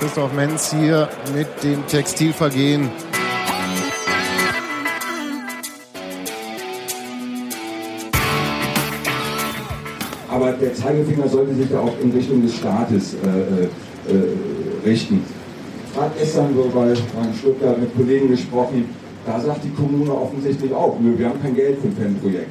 Christoph Menz hier mit dem Textilvergehen. Aber der Zeigefinger sollte sich ja auch in Richtung des Staates äh, äh, äh richten. Ich habe gestern so bei meinem Stuttgart mit Kollegen gesprochen, da sagt die Kommune offensichtlich auch, nö, wir haben kein Geld für ein Fanprojekt.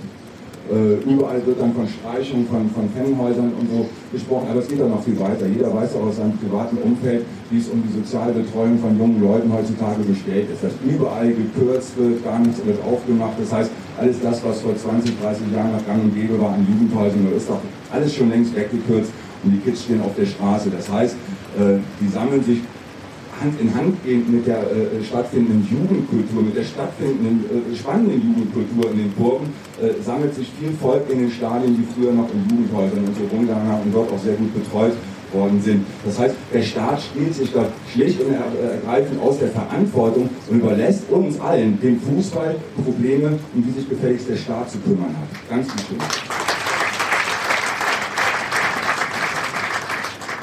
Äh, überall wird dann von Streichung von, von Fanhäusern und so gesprochen, aber es geht dann noch viel weiter. Jeder weiß auch aus seinem privaten Umfeld, wie es um die soziale Betreuung von jungen Leuten heutzutage bestellt ist. Dass überall gekürzt wird, gar nichts wird aufgemacht. Das heißt, alles das, was vor 20, 30 Jahren noch gang und gäbe war an Jugendhäusern, ist doch alles schon längst weggekürzt und die Kids stehen auf der Straße. Das heißt, äh, die sammeln sich Hand in Hand gehend mit der äh, stattfindenden Jugendkultur, mit der stattfindenden äh, spannenden Jugendkultur in den Burgen, äh, sammelt sich viel Volk in den Stadien, die früher noch in Jugendhäusern und so rumgegangen haben und dort auch sehr gut betreut worden sind. Das heißt, der Staat spielt sich dort schlicht und ergreifend aus der Verantwortung und überlässt uns allen, dem Fußball, Probleme, um die sich gefälligst der Staat zu kümmern hat. Ganz bestimmt.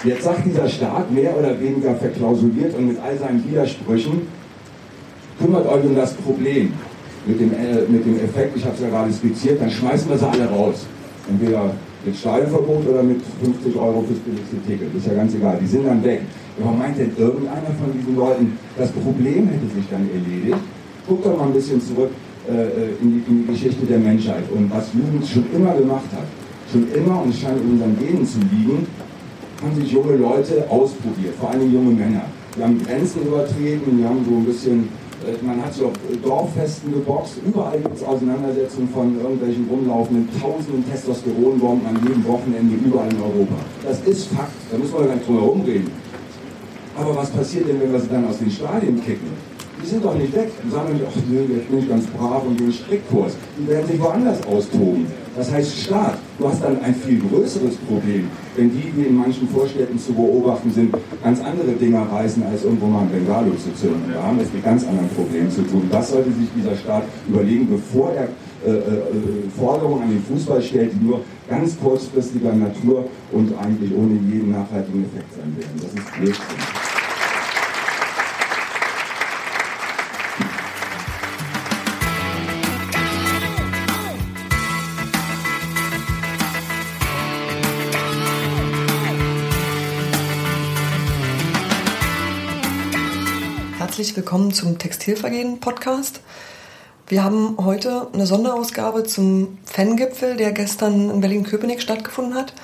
Jetzt sagt dieser Staat mehr oder weniger verklausuliert und mit all seinen Widersprüchen, kümmert euch um das Problem mit dem, äh, mit dem Effekt, ich habe es ja gerade skizziert, dann schmeißen wir sie alle raus. Entweder mit Stadionverbot oder mit 50 Euro fürs billigste Ticket. Ist ja ganz egal. Die sind dann weg. Aber meint denn irgendeiner von diesen Leuten, das Problem hätte sich dann erledigt? Guckt doch mal ein bisschen zurück äh, äh in, die, in, die, Geschichte der Menschheit und was Jugend schon immer gemacht hat. Schon immer, und es scheint in unseren Genen zu liegen, haben sich junge Leute ausprobiert, vor allem junge Männer. Die haben Grenzen übertreten, die haben so ein bisschen, äh, man hat sich auf Dorffesten geboxt, überall gibt es Auseinandersetzungen von irgendwelchen rumlaufenden tausenden Testosteronbomben an jedem Wochenende überall in Europa. Das ist Fakt, da muss man gar nicht drum herum. Aber was passiert denn, wenn wir sie dann aus den Stadien kicken? Die sind doch nicht weg. Die sagen nicht, ach nee, jetzt bin ich ganz brav und gehe Strickkurs. Die werden sich woanders austoben. Das heißt, Staat, du hast dann ein viel größeres Problem, wenn die, die in manchen Vorstädten zu beobachten sind, ganz andere Dinger reißen, als irgendwo mal ein Bengalo zu zünden. Da haben wir es mit ganz anderen Problemen zu tun. Das sollte sich dieser Staat überlegen, bevor er äh, äh, Forderungen an den Fußball stellt, die nur ganz kurzfristiger Natur und eigentlich ohne jeden nachhaltigen Effekt sein werden. Das ist Blödsinn. Herzlich willkommen zum Textilvergehen Podcast. Wir haben heute eine Sonderausgabe zum Fangipfel, der gestern in Berlin-Köpenick stattgefunden hat.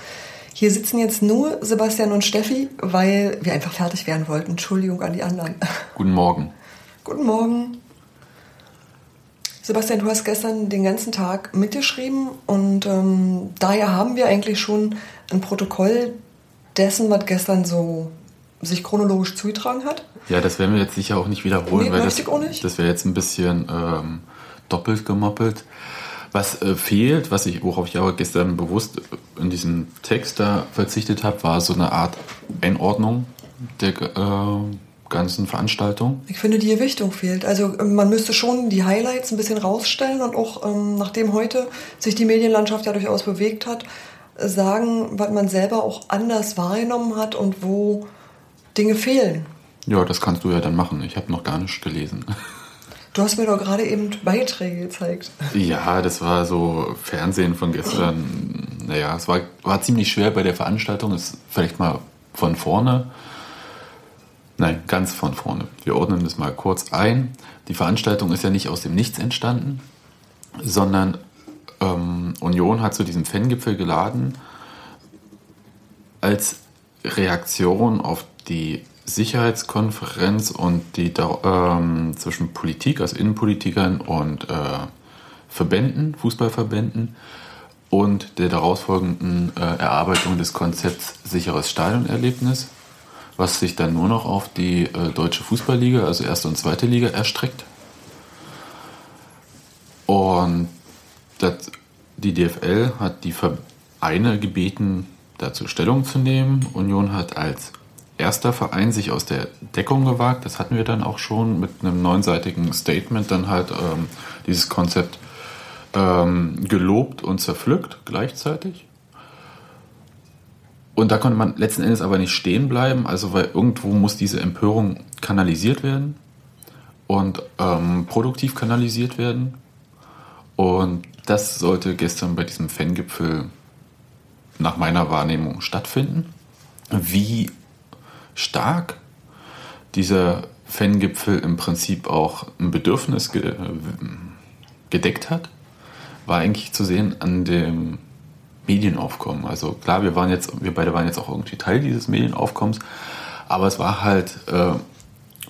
Hier sitzen jetzt nur Sebastian und Steffi, weil wir einfach fertig werden wollten. Entschuldigung an die anderen. Guten Morgen. Guten Morgen. Sebastian, du hast gestern den ganzen Tag mitgeschrieben und ähm, daher haben wir eigentlich schon ein Protokoll dessen, was gestern so sich chronologisch zugetragen hat. Ja, das werden wir jetzt sicher auch nicht wiederholen, nee, weil das, das wäre jetzt ein bisschen ähm, doppelt gemoppelt. Was äh, fehlt, was ich, worauf ich aber gestern bewusst in diesem Text da verzichtet habe, war so eine Art Einordnung der äh, ganzen Veranstaltung. Ich finde, die Gewichtung fehlt. Also ähm, man müsste schon die Highlights ein bisschen rausstellen und auch, ähm, nachdem heute sich die Medienlandschaft ja durchaus bewegt hat, sagen, was man selber auch anders wahrgenommen hat und wo Dinge fehlen. Ja, das kannst du ja dann machen. Ich habe noch gar nicht gelesen. Du hast mir doch gerade eben Beiträge gezeigt. Ja, das war so Fernsehen von gestern. Naja, es war, war ziemlich schwer bei der Veranstaltung. Ist vielleicht mal von vorne. Nein, ganz von vorne. Wir ordnen das mal kurz ein. Die Veranstaltung ist ja nicht aus dem Nichts entstanden, sondern ähm, Union hat zu diesem Fangipfel geladen als Reaktion auf die Sicherheitskonferenz und die ähm, zwischen Politik, also Innenpolitikern und äh, Verbänden, Fußballverbänden und der daraus folgenden äh, Erarbeitung des Konzepts sicheres Stadionerlebnis, was sich dann nur noch auf die äh, deutsche Fußballliga, also erste und zweite Liga, erstreckt. Und das, die DFL hat die Vereine gebeten, dazu Stellung zu nehmen. Union hat als erster Verein sich aus der Deckung gewagt. Das hatten wir dann auch schon mit einem neunseitigen Statement dann halt ähm, dieses Konzept ähm, gelobt und zerpflückt gleichzeitig. Und da konnte man letzten Endes aber nicht stehen bleiben, also weil irgendwo muss diese Empörung kanalisiert werden und ähm, produktiv kanalisiert werden. Und das sollte gestern bei diesem Fangipfel nach meiner Wahrnehmung stattfinden. Wie stark dieser Fangipfel im Prinzip auch ein Bedürfnis ge gedeckt hat, war eigentlich zu sehen an dem Medienaufkommen. Also klar, wir waren jetzt, wir beide waren jetzt auch irgendwie Teil dieses Medienaufkommens, aber es war halt äh,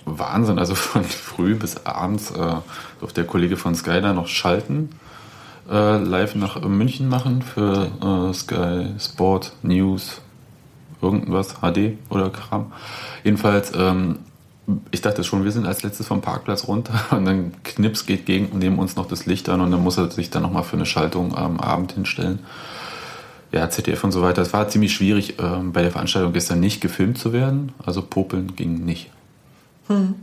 Wahnsinn. Also von früh bis abends äh, durfte der Kollege von Sky da noch schalten, äh, live nach München machen für äh, Sky Sport News, irgendwas, HD oder Kram. Jedenfalls, ähm, ich dachte schon, wir sind als letztes vom Parkplatz runter und dann Knips geht gegen und nehmen uns noch das Licht an und dann muss er sich dann nochmal für eine Schaltung am Abend hinstellen. Ja, ZDF und so weiter. Es war ziemlich schwierig, ähm, bei der Veranstaltung gestern nicht gefilmt zu werden. Also popeln ging nicht. Hm.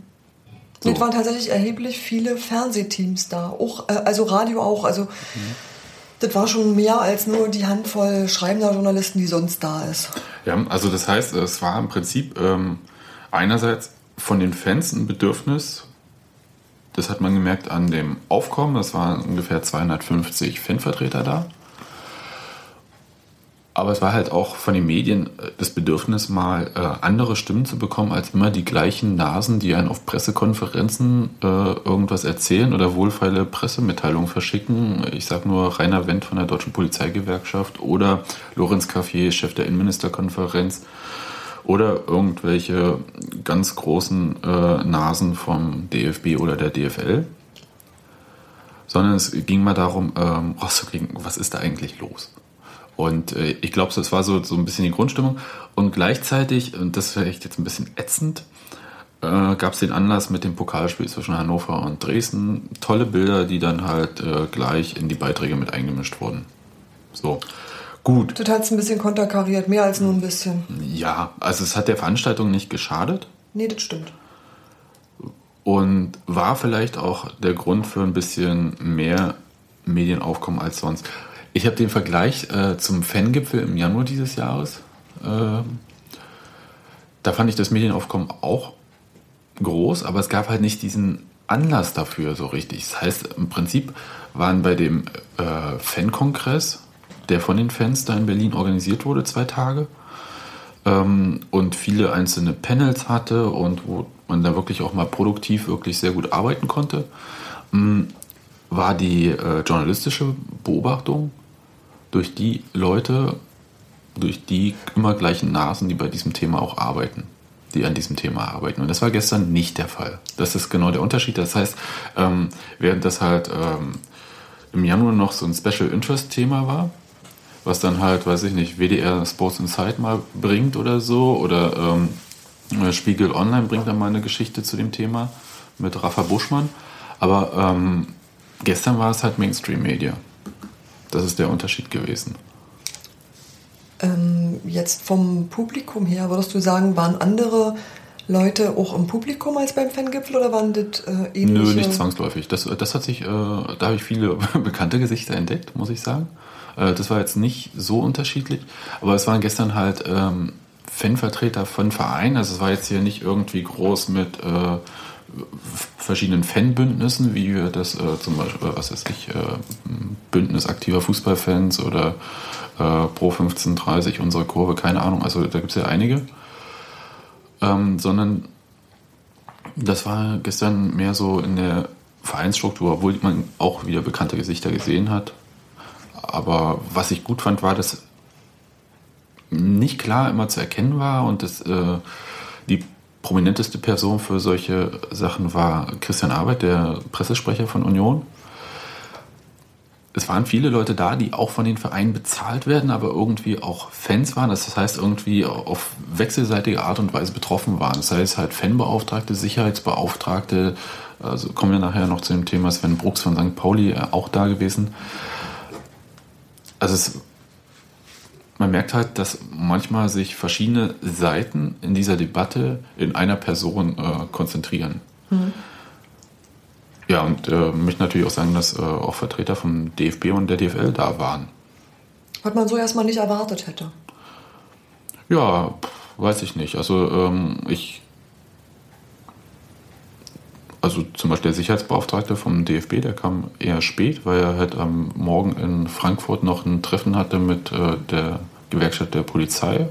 So. Es waren tatsächlich erheblich viele Fernsehteams da, auch, äh, also Radio auch. Also mhm. das war schon mehr als nur die Handvoll schreibender Journalisten, die sonst da ist. Ja, also das heißt, es war im Prinzip ähm, einerseits von den Fans ein Bedürfnis, das hat man gemerkt an dem Aufkommen, das waren ungefähr 250 Fanvertreter da. Aber es war halt auch von den Medien äh, das Bedürfnis, mal äh, andere Stimmen zu bekommen, als immer die gleichen Nasen, die einen auf Pressekonferenzen äh, irgendwas erzählen oder wohlfeile Pressemitteilungen verschicken. Ich sage nur Rainer Wendt von der Deutschen Polizeigewerkschaft oder Lorenz Caffier, Chef der Innenministerkonferenz oder irgendwelche ganz großen äh, Nasen vom DFB oder der DFL. Sondern es ging mal darum, ähm, rauszukriegen, was ist da eigentlich los? Und äh, ich glaube, das war so, so ein bisschen die Grundstimmung. Und gleichzeitig, und das ist vielleicht jetzt ein bisschen ätzend, äh, gab es den Anlass mit dem Pokalspiel zwischen Hannover und Dresden. Tolle Bilder, die dann halt äh, gleich in die Beiträge mit eingemischt wurden. So. Gut. Du hast ein bisschen konterkariert, mehr als nur ein bisschen. Ja, also es hat der Veranstaltung nicht geschadet. Nee, das stimmt. Und war vielleicht auch der Grund für ein bisschen mehr Medienaufkommen als sonst. Ich habe den Vergleich äh, zum Fangipfel im Januar dieses Jahres. Äh, da fand ich das Medienaufkommen auch groß, aber es gab halt nicht diesen Anlass dafür so richtig. Das heißt, im Prinzip waren bei dem äh, Fankongress, der von den Fans da in Berlin organisiert wurde, zwei Tage, ähm, und viele einzelne Panels hatte und wo man da wirklich auch mal produktiv wirklich sehr gut arbeiten konnte, ähm, war die äh, journalistische Beobachtung durch die Leute, durch die immer gleichen Nasen, die bei diesem Thema auch arbeiten, die an diesem Thema arbeiten. Und das war gestern nicht der Fall. Das ist genau der Unterschied. Das heißt, ähm, während das halt ähm, im Januar noch so ein Special Interest Thema war, was dann halt, weiß ich nicht, WDR Sports Insight mal bringt oder so, oder ähm, Spiegel Online bringt dann mal eine Geschichte zu dem Thema mit Rafa Buschmann. Aber ähm, gestern war es halt Mainstream Media. Das ist der Unterschied gewesen. Ähm, jetzt vom Publikum her, würdest du sagen, waren andere Leute auch im Publikum als beim Fangipfel oder waren das äh, ähnliche? Nö, nicht zwangsläufig. Das, das hat sich, äh, da habe ich viele bekannte Gesichter entdeckt, muss ich sagen. Äh, das war jetzt nicht so unterschiedlich, aber es waren gestern halt ähm, Fanvertreter von Vereinen. Also es war jetzt hier nicht irgendwie groß mit äh, verschiedenen Fanbündnissen, wie wir das äh, zum Beispiel, was weiß ich, äh, Bündnis aktiver Fußballfans oder äh, Pro 1530, unsere Kurve, keine Ahnung, also da gibt es ja einige. Ähm, sondern das war gestern mehr so in der Vereinsstruktur, obwohl man auch wieder bekannte Gesichter gesehen hat. Aber was ich gut fand, war, dass nicht klar immer zu erkennen war und das, äh, die prominenteste Person für solche Sachen war Christian Arbeit, der Pressesprecher von Union. Es waren viele Leute da, die auch von den Vereinen bezahlt werden, aber irgendwie auch Fans waren. Das heißt, irgendwie auf wechselseitige Art und Weise betroffen waren. Das heißt halt Fanbeauftragte, Sicherheitsbeauftragte, also kommen wir nachher noch zu dem Thema Sven Brooks von St. Pauli äh, auch da gewesen. Also es man merkt halt, dass manchmal sich verschiedene Seiten in dieser Debatte in einer Person äh, konzentrieren. Mhm. Ja, und äh, möchte natürlich auch sagen, dass äh, auch Vertreter vom DFB und der DFL da waren. Was man so erstmal nicht erwartet hätte. Ja, weiß ich nicht. Also ähm, ich also zum Beispiel der Sicherheitsbeauftragte vom DFB, der kam eher spät, weil er halt am Morgen in Frankfurt noch ein Treffen hatte mit äh, der Gewerkschaft der Polizei.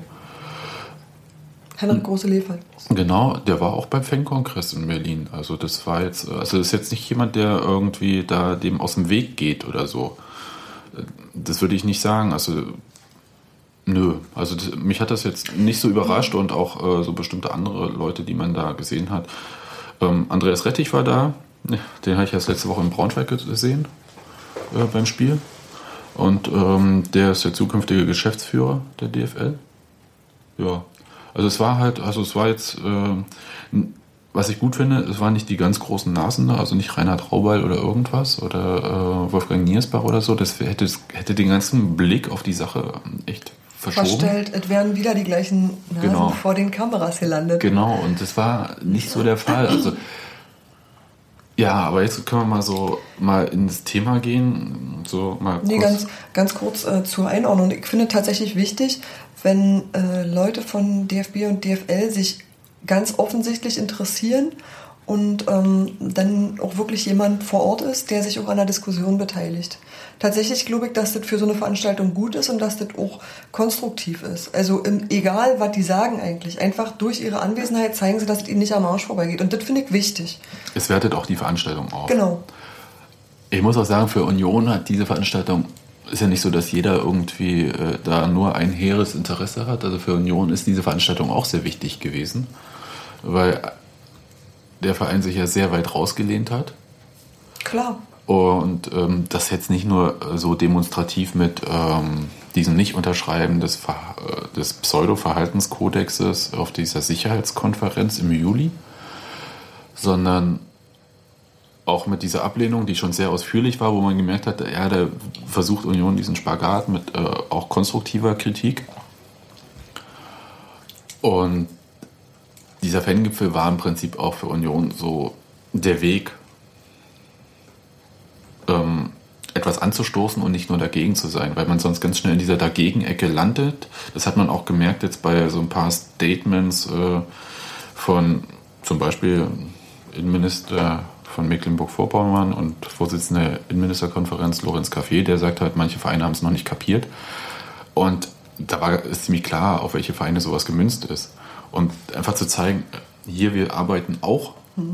Henrik Große Lefert. Genau, der war auch beim FEN-Kongress in Berlin. Also das war jetzt, also das ist jetzt nicht jemand, der irgendwie da dem aus dem Weg geht oder so. Das würde ich nicht sagen. Also nö, also das, mich hat das jetzt nicht so überrascht und auch äh, so bestimmte andere Leute, die man da gesehen hat. Ähm, Andreas Rettich war da, den habe ich erst letzte Woche in Braunschweig gesehen äh, beim Spiel. Und ähm, der ist der zukünftige Geschäftsführer der DFL. Ja, also es war halt, also es war jetzt, äh, was ich gut finde, es waren nicht die ganz großen Nasen da, also nicht Reinhard Raubal oder irgendwas oder äh, Wolfgang Niersbach oder so. Das hätte, hätte den ganzen Blick auf die Sache echt verschoben. Verstellt, es wären wieder die gleichen Nasen Genau. vor den Kameras gelandet. Genau, und das war nicht so der Fall. Also, ja, aber jetzt können wir mal so mal ins Thema gehen. So mal Nee, ganz, ganz kurz äh, zur Einordnung. Ich finde tatsächlich wichtig, wenn äh, Leute von DFB und DFL sich ganz offensichtlich interessieren und ähm, dann auch wirklich jemand vor Ort ist, der sich auch an der Diskussion beteiligt. Tatsächlich glaube ich, dass das für so eine Veranstaltung gut ist und dass das auch konstruktiv ist. Also im, egal, was die sagen eigentlich, einfach durch ihre Anwesenheit zeigen sie, dass es ihnen nicht am Arsch vorbeigeht. Und das finde ich wichtig. Es wertet auch die Veranstaltung auf. Genau. Ich muss auch sagen, für Union hat diese Veranstaltung, ist ja nicht so, dass jeder irgendwie äh, da nur ein hehres Interesse hat. Also für Union ist diese Veranstaltung auch sehr wichtig gewesen, weil der Verein sich ja sehr weit rausgelehnt hat. Klar. Und ähm, das jetzt nicht nur äh, so demonstrativ mit ähm, diesem Nicht-Unterschreiben des, Ver äh, des Pseudo-Verhaltenskodexes auf dieser Sicherheitskonferenz im Juli, sondern auch mit dieser Ablehnung, die schon sehr ausführlich war, wo man gemerkt hat, ja, da versucht Union diesen Spagat mit äh, auch konstruktiver Kritik. Und dieser Fangipfel war im Prinzip auch für Union so der Weg, ähm, etwas anzustoßen und nicht nur dagegen zu sein, weil man sonst ganz schnell in dieser Dagegen-Ecke landet. Das hat man auch gemerkt jetzt bei so ein paar Statements äh, von zum Beispiel Innenminister von Mecklenburg-Vorpommern und Vorsitzender der Innenministerkonferenz Lorenz Café, der sagt halt, manche Vereine haben es noch nicht kapiert. Und da war es ziemlich klar, auf welche Vereine sowas gemünzt ist. Und einfach zu zeigen, hier, wir arbeiten auch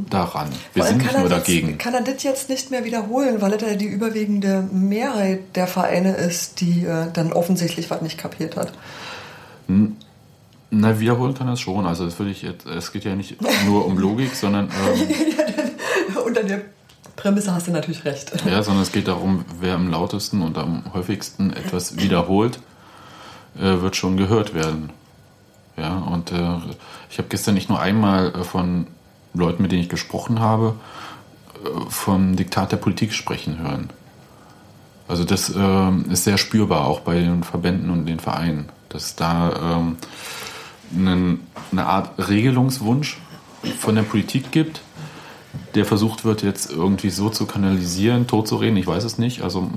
daran. Wir sind nicht nur er jetzt, dagegen. Kann er das jetzt nicht mehr wiederholen, weil ja die überwiegende Mehrheit der Vereine ist, die äh, dann offensichtlich was nicht kapiert hat. Na, wiederholen kann er es schon. Also das würde ich jetzt, es geht ja nicht nur um Logik, sondern, ähm, Unter der Prämisse hast du natürlich recht. ja, sondern es geht darum, wer am lautesten und am häufigsten etwas wiederholt, äh, wird schon gehört werden. Ja, und äh, ich habe gestern nicht nur einmal äh, von Leuten, mit denen ich gesprochen habe, äh, vom Diktat der Politik sprechen hören. Also das ähm, ist sehr spürbar, auch bei den Verbänden und den Vereinen, dass da ähm, einen, eine Art Regelungswunsch von der Politik gibt, der versucht wird, jetzt irgendwie so zu kanalisieren, totzureden, ich weiß es nicht. Also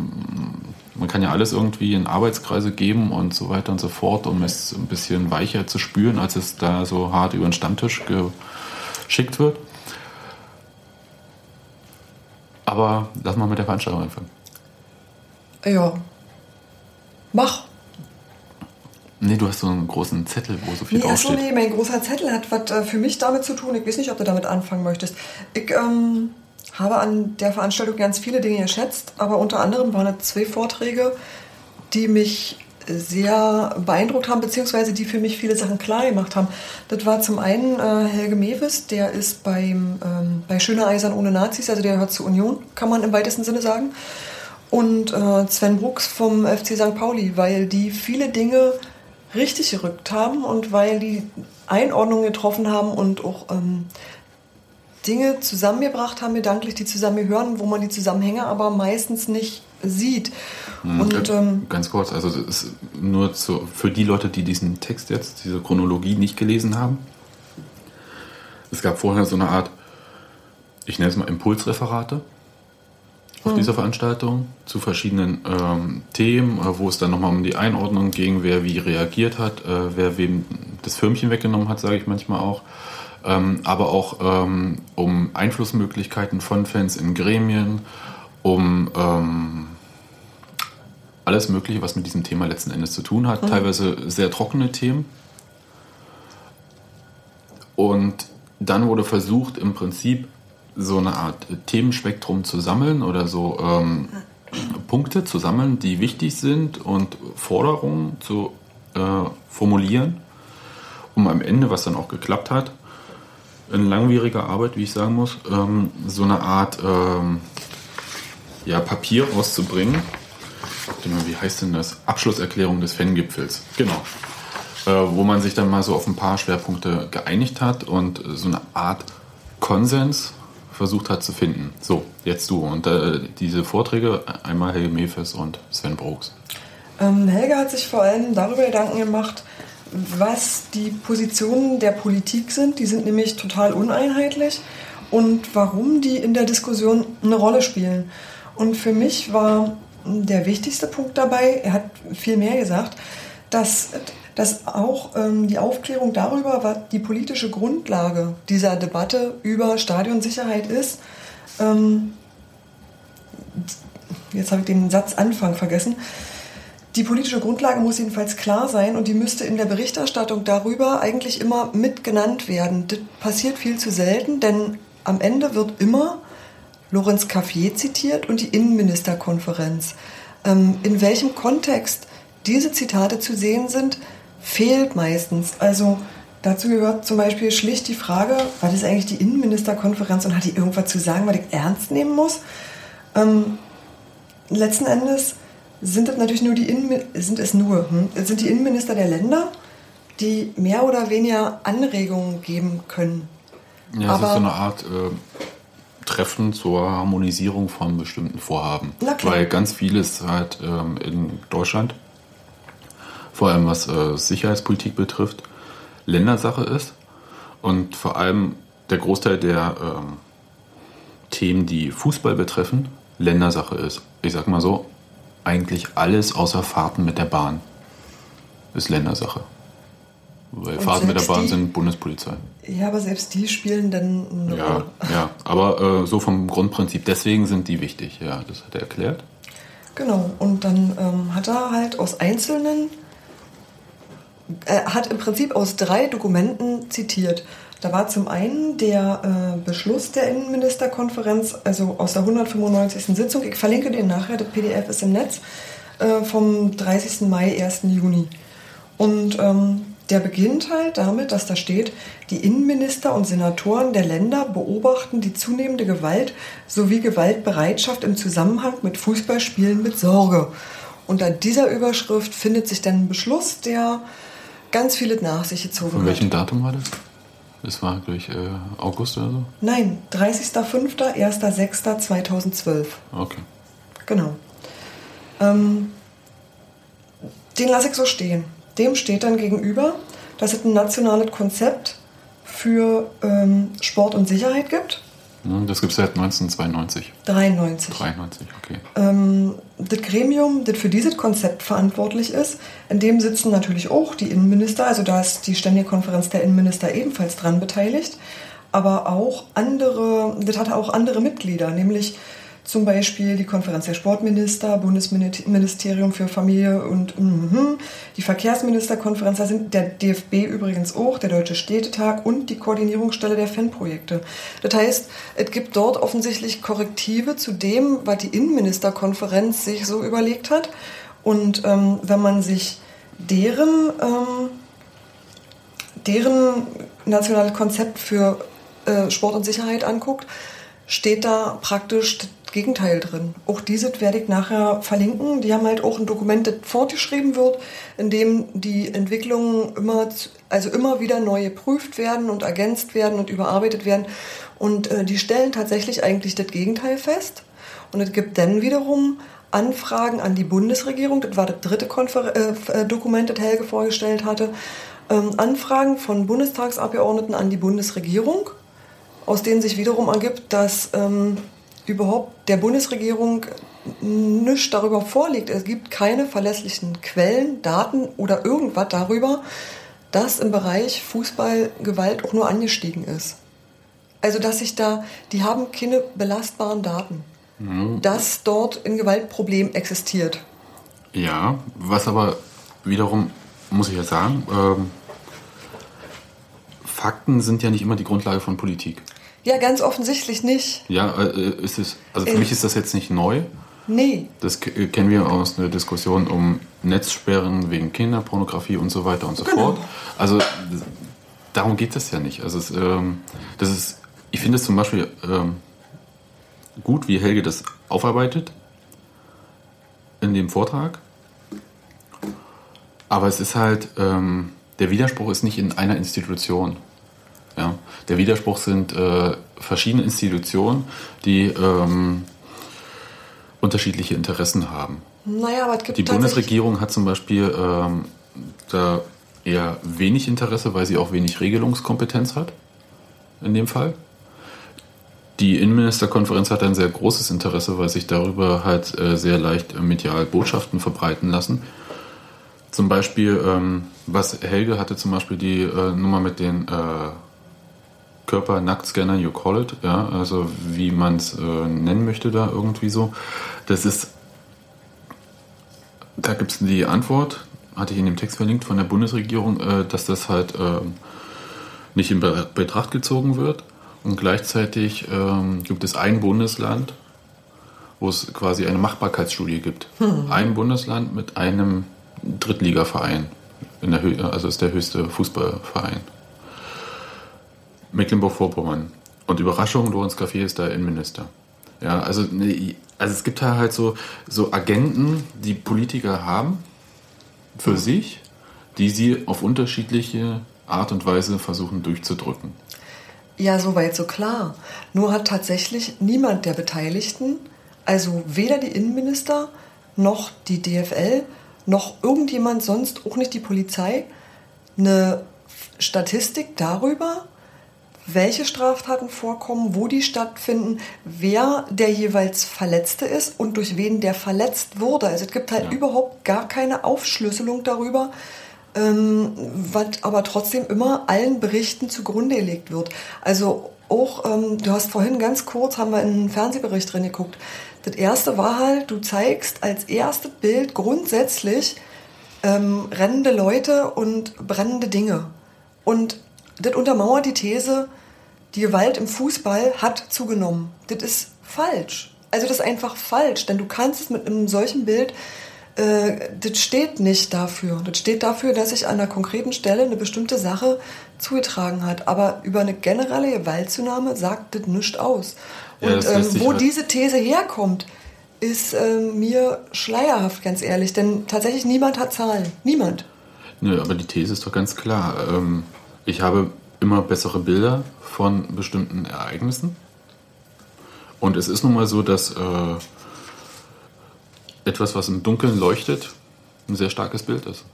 man kann ja alles irgendwie in Arbeitskreise geben und so weiter und so fort, um es ein bisschen weicher zu spüren, als es da so hart über den Stammtisch geschickt wird. Aber lass mal mit der Veranstaltung anfangen. Ja. Mach. Nee, du hast so einen großen Zettel, wo so viel Nee, achso, draufsteht. nee, mein großer Zettel hat was äh, für mich damit zu tun. Ich weiß nicht, ob du damit anfangen möchtest. Ich ähm, habe an der Veranstaltung ganz viele Dinge geschätzt, aber unter anderem waren es zwei Vorträge, die mich sehr beeindruckt haben, beziehungsweise die für mich viele Sachen klar gemacht haben. Das war zum einen äh, Helge Mewes, der ist beim, ähm, bei Schöne Eisern ohne Nazis, also der gehört zur Union, kann man im weitesten Sinne sagen. Und äh, Sven Brooks vom FC St. Pauli, weil die viele Dinge richtig gerückt haben und weil die Einordnungen getroffen haben und auch ähm, Dinge zusammengebracht haben, gedanklich, die zusammengehören, wo man die Zusammenhänge aber meistens nicht sieht. Und Äh, ähm, Ganz kurz, also das ist nur zu, für die Leute, die diesen Text jetzt, diese Chronologie nicht gelesen haben. Es gab vorher so eine Art, ich nenne es mal Impulsreferate. auf mhm. dieser Veranstaltung zu verschiedenen ähm, Themen, äh, wo es dann nochmal um die Einordnung ging, wer wie reagiert hat, äh, wer wem das Firmchen weggenommen hat, sage ich manchmal auch. Ähm, aber auch ähm, um Einflussmöglichkeiten von Fans in Gremien, um ähm, alles Mögliche, was mit diesem Thema letzten Endes zu tun hat. Mhm. Teilweise sehr trockene Themen. Und dann wurde versucht, im Prinzip so eine Art Themenspektrum zu sammeln oder so ähm, Punkte zu sammeln, die wichtig sind und Forderungen zu äh, formulieren, um am Ende, was dann auch geklappt hat, in langwieriger Arbeit, wie ich sagen muss, ähm, so eine Art ähm, ja, Papier rauszubringen. Wie heißt denn das? Abschlusserklärung des Fangipfels. Genau. Äh, wo man sich dann mal so auf ein paar Schwerpunkte geeinigt hat und so eine Art Konsens versucht hat zu finden. So, jetzt du. Und äh, diese Vorträge, einmal Helge Mefes und Sven Brooks. Ähm, Helge hat sich vor allem darüber Gedanken gemacht, was die Positionen der Politik sind. Die sind nämlich total uneinheitlich und warum die in der Diskussion eine Rolle spielen. Und für mich war der wichtigste Punkt dabei, er hat viel mehr gesagt, dass dass auch ähm, die Aufklärung darüber, was die politische Grundlage dieser Debatte über Stadionsicherheit ist, ähm, jetzt habe ich den Satzanfang vergessen, die politische Grundlage muss jedenfalls klar sein und die müsste in der Berichterstattung darüber eigentlich immer mit genannt werden. Das passiert viel zu selten, denn am Ende wird immer Lorenz Caffier zitiert und die Innenministerkonferenz. Ähm, in welchem Kontext diese Zitate zu sehen sind, fehlt meistens. Also dazu gehört zum Beispiel schlicht die Frage, was ist eigentlich die Innenministerkonferenz und hat die irgendwas zu sagen, was ich ernst nehmen muss? Ähm, letzten Endes sind es natürlich nur die Innen sind es nur hm, sind die Innenminister der Länder, die mehr oder weniger Anregungen geben können. Ja, es ist so eine Art äh, Treffen zur Harmonisierung von bestimmten Vorhaben. Weil ganz vieles halt ähm, in Deutschland vor allem was äh, Sicherheitspolitik betrifft, Ländersache ist und vor allem der Großteil der ähm, Themen, die Fußball betreffen, Ländersache ist. Ich sag mal so, eigentlich alles außer Fahrten mit der Bahn ist Ländersache. Weil und Fahrten mit der Bahn die, sind Bundespolizei. Ja, aber selbst die spielen dann eine ja, Rolle. Ja, aber äh, so vom Grundprinzip. Deswegen sind die wichtig. Ja, das hat er erklärt. Genau. Und dann ähm, hat er halt aus einzelnen er hat im Prinzip aus drei Dokumenten zitiert. Da war zum einen der äh, Beschluss der Innenministerkonferenz, also aus der 195. Sitzung. Ich verlinke den nachher, das PDF ist im Netz, äh, vom 30. Mai, 1. Juni. Und ähm, der beginnt halt damit, dass da steht, die Innenminister und Senatoren der Länder beobachten die zunehmende Gewalt sowie Gewaltbereitschaft im Zusammenhang mit Fußballspielen mit Sorge. Unter dieser Überschrift findet sich dann ein Beschluss, der ganz viele nach sich gezogen Von welchem hat. Datum war das? Das war, glaube ich, äh, August oder so? Nein, 30.05., 1.06.2012. Okay. Genau. Ähm, den lasse ich so stehen. Dem steht dann gegenüber, dass es ein nationales Konzept für ähm, Sport und Sicherheit gibt. Hm, das gibt es seit 1992. 93. 93, okay. Ähm, das Gremium, das für dieses Konzept verantwortlich ist, in dem sitzen natürlich auch die Innenminister, also da ist die Ständige Konferenz der Innenminister ebenfalls dran beteiligt, aber auch andere, das hat auch andere Mitglieder, nämlich zum Beispiel die Konferenz der Sportminister, Bundesministerium für Familie und mm, die Verkehrsministerkonferenz, da sind der DFB übrigens auch, der Deutsche Städtetag und die Koordinierungsstelle der Fanprojekte. Das heißt, es gibt dort offensichtlich Korrektive zu dem, was die Innenministerkonferenz sich so überlegt hat. Und ähm, wenn man sich deren, ähm, deren nationales Konzept für äh, Sport und Sicherheit anguckt, steht da praktisch Gegenteil drin. Auch diese werde ich nachher verlinken. Die haben halt auch ein Dokument, das fortgeschrieben wird, in dem die Entwicklungen immer, also immer wieder neu geprüft werden und ergänzt werden und überarbeitet werden. Und äh, die stellen tatsächlich eigentlich das Gegenteil fest. Und es gibt dann wiederum Anfragen an die Bundesregierung. Das war das dritte Konfer äh, äh Dokument, das Helge vorgestellt hatte. Ähm, Anfragen von Bundestagsabgeordneten an die Bundesregierung, aus denen sich wiederum ergibt, dass ähm, überhaupt der Bundesregierung nichts darüber vorliegt. Es gibt keine verlässlichen Quellen, Daten oder irgendwas darüber, dass im Bereich Fußball Gewalt auch nur angestiegen ist. Also dass sich da, die haben keine belastbaren Daten, mhm. dass dort ein Gewaltproblem existiert. Ja, was aber wiederum, muss ich ja sagen, ähm, Fakten sind ja nicht immer die Grundlage von Politik. Ja, ganz offensichtlich nicht. Ja, äh, ist es, also für äh, mich ist das jetzt nicht neu. Nee. Das äh, kennen wir aus einer Diskussion um Netzsperren wegen Kinderpornografie und so weiter und so genau. fort. Also darum geht es ja nicht. Also es, ähm, das ist, ich finde es zum Beispiel ähm, gut, wie Helge das aufarbeitet in dem Vortrag. Aber es ist halt, ähm, der Widerspruch ist nicht in einer Institution. Der Widerspruch sind äh, verschiedene Institutionen, die ähm, unterschiedliche Interessen haben. Naja, aber es gibt Die Bundesregierung hat zum Beispiel ähm, da eher wenig Interesse, weil sie auch wenig Regelungskompetenz hat, in dem Fall. Die Innenministerkonferenz hat ein sehr großes Interesse, weil sich darüber halt äh, sehr leicht medial Botschaften verbreiten lassen. Zum Beispiel, ähm, was Helge hatte zum Beispiel die äh, Nummer mit den äh, Körper-Nacktscanner, you call it, ja, also wie man es äh, nennen möchte da irgendwie so. Das ist, da gibt es die Antwort, hatte ich in dem Text verlinkt von der Bundesregierung, äh, dass das halt äh, nicht in Betracht gezogen wird. Und gleichzeitig ähm, gibt es ein Bundesland, wo es quasi eine Machbarkeitsstudie gibt. Hm. Ein Bundesland mit einem Drittligaverein. In der Hö also ist der höchste Fußballverein. Mecklenburg-Vorpommern. Und Überraschung, Lorenz Café ist der Innenminister. Ja, also, also es gibt halt so, so Agenten, die Politiker haben für sich, die sie auf unterschiedliche Art und Weise versuchen durchzudrücken. Ja, soweit so klar. Nur hat tatsächlich niemand der Beteiligten, also weder die Innenminister noch die DFL noch irgendjemand sonst, auch nicht die Polizei, eine Statistik darüber, welche Straftaten vorkommen, wo die stattfinden, wer der jeweils Verletzte ist und durch wen der verletzt wurde. Also es gibt halt ja. überhaupt gar keine Aufschlüsselung darüber, ähm, was aber trotzdem immer allen Berichten zugrunde gelegt wird. Also auch, ähm, du hast vorhin ganz kurz, haben wir in einen Fernsehbericht drin geguckt. Das erste war halt, du zeigst als erstes Bild grundsätzlich ähm, rennende Leute und brennende Dinge. Und das untermauert die These, die Gewalt im Fußball hat zugenommen. Das ist falsch. Also das ist einfach falsch, denn du kannst es mit einem solchen Bild, äh, das steht nicht dafür. Das steht dafür, dass sich an einer konkreten Stelle eine bestimmte Sache zugetragen hat. Aber über eine generelle Gewaltzunahme sagt das nichts aus. Und ja, ähm, wo halt diese These herkommt, ist äh, mir schleierhaft, ganz ehrlich. Denn tatsächlich niemand hat Zahlen. Niemand. Nö, aber die These ist doch ganz klar. Ähm, ich habe immer bessere Bilder von bestimmten Ereignissen. Und es ist nun mal so, dass äh, etwas, was im Dunkeln leuchtet, ein sehr starkes Bild ist.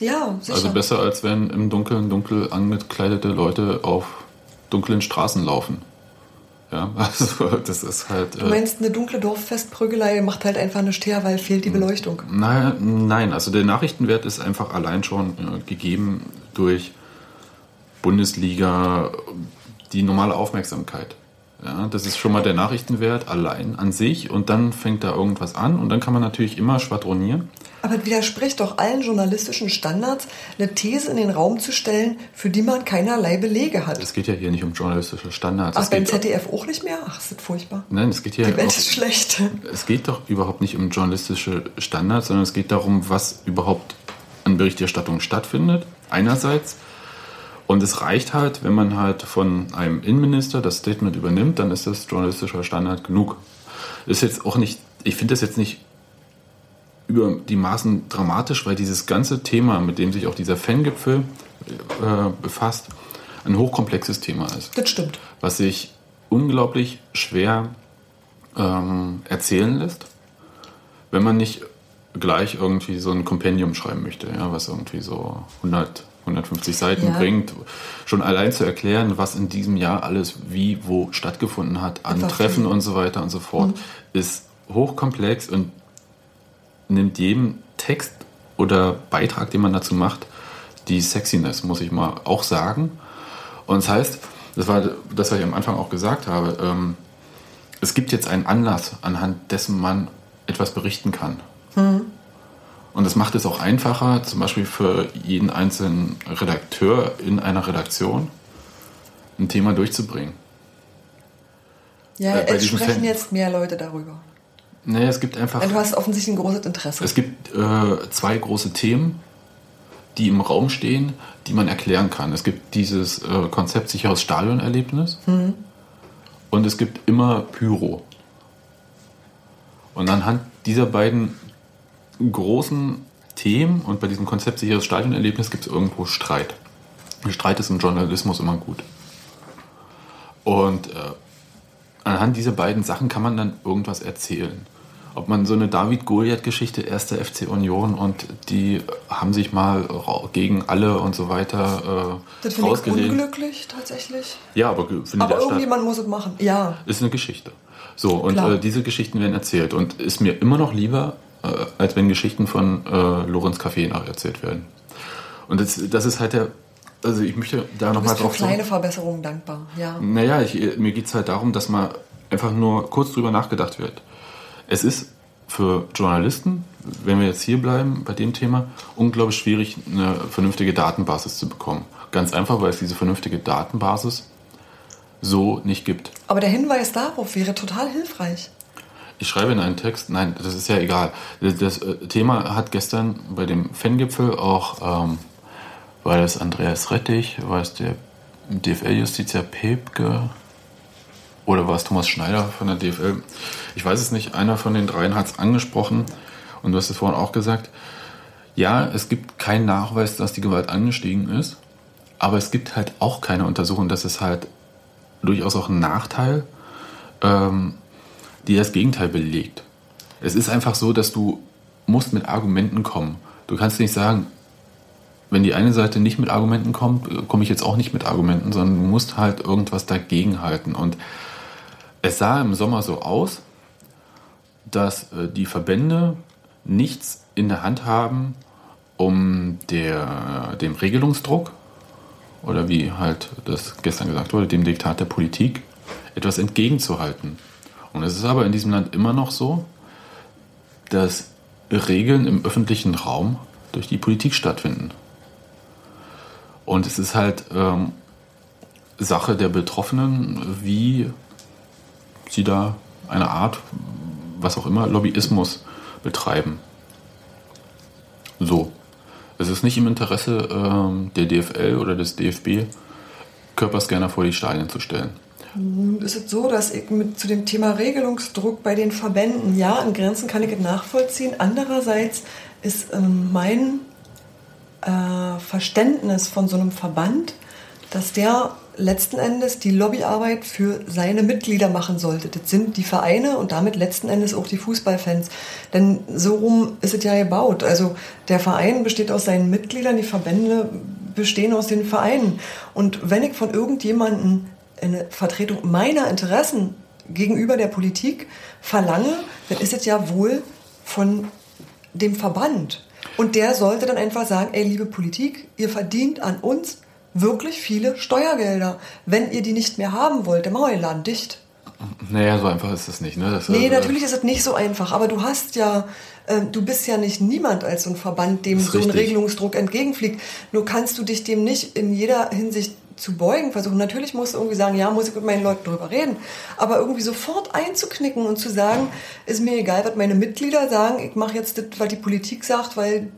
Ja, sicher. Also besser, als wenn im Dunkeln dunkel angekleidete Leute auf dunklen Straßen laufen. Ja, also das ist halt. Du meinst, eine dunkle Dorffestprügelei macht halt einfach eine her, weil fehlt die Beleuchtung? Nein, nein, also der Nachrichtenwert ist einfach allein schon äh, gegeben durch Bundesliga, die normale Aufmerksamkeit. Ja, das ist schon mal der Nachrichtenwert allein an sich und dann fängt da irgendwas an und dann kann man natürlich immer schwadronieren. Aber widerspricht doch allen journalistischen Standards, eine These in den Raum zu stellen, für die man keinerlei Belege hat. Es geht ja hier nicht um journalistische Standards. Ach, beim ZDF auch nicht mehr? Ach, ist das furchtbar. Nein, es geht hier. Die Welt auch, ist schlecht. Es geht doch überhaupt nicht um journalistische Standards, sondern es geht darum, was überhaupt an Berichterstattung stattfindet. Einerseits und es reicht halt, wenn man halt von einem Innenminister das Statement übernimmt, dann ist das journalistischer Standard genug. Ist jetzt auch nicht, ich finde das jetzt nicht über die Maßen dramatisch, weil dieses ganze Thema, mit dem sich auch dieser Fangipfel äh, befasst, ein hochkomplexes Thema ist. Das stimmt. Was sich unglaublich schwer ähm, erzählen lässt, wenn man nicht gleich irgendwie so ein Kompendium schreiben möchte, ja, was irgendwie so 100 150 Seiten Ja. bringt, schon allein zu erklären, was in diesem Jahr alles wie wo stattgefunden hat, an Treffen und so weiter und so fort, ist hochkomplex und nimmt jedem Text oder Beitrag, den man dazu macht, die Sexiness, muss ich mal auch sagen. Und das heißt, das war das, was ich am Anfang auch gesagt habe, ähm, es gibt jetzt einen Anlass, anhand dessen man etwas berichten kann. Und das macht es auch einfacher, zum Beispiel für jeden einzelnen Redakteur in einer Redaktion ein Thema durchzubringen. Ja, Äh, es sprechen Fan- jetzt mehr Leute darüber. Nee, es gibt einfach. Du hast offensichtlich ein großes Interesse. Es gibt äh, zwei große Themen, die im Raum stehen, die man erklären kann. Es gibt dieses äh, Konzept sicheres Stadionerlebnis und es gibt immer Pyro. Und anhand dieser beiden großen Themen und bei diesem Konzept sicheres Stadionerlebnis gibt es irgendwo Streit. Streit ist im Journalismus immer gut. Und äh, anhand dieser beiden Sachen kann man dann irgendwas erzählen. Ob man so eine David-Goliath-Geschichte, erster FC Union und die haben sich mal gegen alle und so weiter äh, das finde ich unglücklich tatsächlich. Ja, aber findet Aber irgendjemand muss es machen. Ja. Ist eine Geschichte. So, und äh, diese Geschichten werden erzählt und ist mir immer noch lieber, als wenn Geschichten von äh, Lorenz Café nacherzählt werden. Und das, das ist halt der, also ich möchte da nochmal bist für drauf kleine Verbesserungen dankbar. Ja. Naja, ich, mir geht es halt darum, dass mal einfach nur kurz drüber nachgedacht wird. Es ist für Journalisten, wenn wir jetzt hier bleiben bei dem Thema, unglaublich schwierig, eine vernünftige Datenbasis zu bekommen. Ganz einfach, weil es diese vernünftige Datenbasis so nicht gibt. Aber der Hinweis darauf wäre total hilfreich. Ich schreibe in einen Text, nein, das ist ja egal. Das, äh, Thema hat gestern bei dem Fangipfel auch, ähm, war das Andreas Rettich, war es der DFL-Justiziar Pepke oder war es Thomas Schneider von der DFL? Ich weiß es nicht, einer von den dreien hat es angesprochen und du hast es vorhin auch gesagt. Ja, es gibt keinen Nachweis, dass die Gewalt angestiegen ist, aber es gibt halt auch keine Untersuchung, dass es halt durchaus auch ein Nachteil ähm, die das Gegenteil belegt. Es ist einfach so, dass du musst mit Argumenten kommen. Du kannst nicht sagen, wenn die eine Seite nicht mit Argumenten kommt, komme ich jetzt auch nicht mit Argumenten, sondern du musst halt irgendwas dagegen halten. Und es sah im Sommer so aus, dass äh, die Verbände nichts in der Hand haben, um der, dem Regelungsdruck oder wie halt das gestern gesagt wurde, dem Diktat der Politik etwas entgegenzuhalten. Und es ist aber in diesem Land immer noch so, dass Regeln im öffentlichen Raum durch die Politik stattfinden. Und es ist halt ähm, Sache der Betroffenen, wie sie da eine Art, was auch immer, Lobbyismus betreiben. So. Es ist nicht im Interesse ähm, der DFL oder des DFB, Körperscanner vor die Stadien zu stellen. Nun ist es so, dass ich mit zu dem Thema Regelungsdruck bei den Verbänden, ja, in Grenzen kann ich es nachvollziehen. Andererseits ist ähm, mein äh, Verständnis von so einem Verband, dass der letzten Endes die Lobbyarbeit für seine Mitglieder machen sollte. Das sind die Vereine und damit letzten Endes auch die Fußballfans. Denn so rum ist es ja gebaut. Also der Verein besteht aus seinen Mitgliedern, die Verbände bestehen aus den Vereinen. Und wenn ich von irgendjemandem eine Vertretung meiner Interessen gegenüber der Politik verlange, dann ist es ja wohl von dem Verband. Und der sollte dann einfach sagen, ey, liebe Politik, ihr verdient an uns wirklich viele Steuergelder. Wenn ihr die nicht mehr haben wollt, dann machen wir den Laden dicht. Naja, so einfach ist das nicht. Ne? Das, Nee, äh, natürlich ist es nicht so einfach, aber du hast ja, äh, du bist ja nicht niemand als so ein Verband, dem so ein richtig. Regelungsdruck entgegenfliegt. Nur kannst du dich dem nicht in jeder Hinsicht zu beugen versuchen. Natürlich musst du irgendwie sagen, ja, muss ich mit meinen Leuten drüber reden, aber irgendwie sofort einzuknicken und zu sagen, ist mir egal, was meine Mitglieder sagen, ich mache jetzt das, was die Politik sagt, weil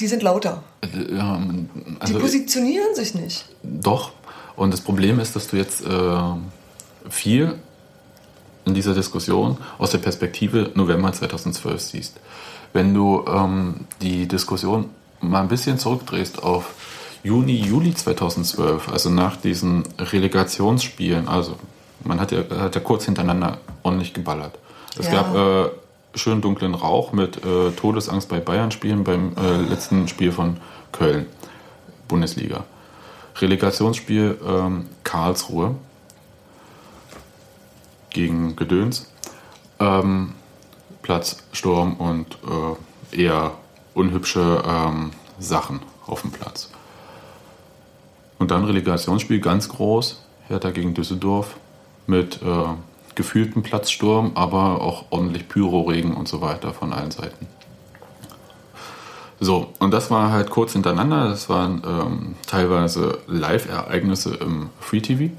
die sind lauter. ähm, Die also, positionieren sich nicht. Doch. Und das Problem ist, dass du jetzt äh, viel in dieser Diskussion aus der Perspektive November 2012 siehst. Wenn du ähm, die Diskussion mal ein bisschen zurückdrehst auf Juni, Juli 2012, also nach diesen Relegationsspielen, also man hat ja, hat ja kurz hintereinander ordentlich geballert. Es Ja. gab äh, schön dunklen Rauch mit äh, Todesangst bei Bayern-Spielen beim äh, letzten Spiel von Köln. Bundesliga. Relegationsspiel ähm, Karlsruhe gegen Gedöns. Ähm, Platz, Sturm und äh, eher unhübsche ähm, Sachen auf dem Platz. Und dann Relegationsspiel ganz groß, Hertha gegen Düsseldorf mit äh, gefühltem Platzsturm, aber auch ordentlich Pyroregen und so weiter von allen Seiten. So, und das war halt kurz hintereinander. Das waren ähm, teilweise Live-Ereignisse im Free TV.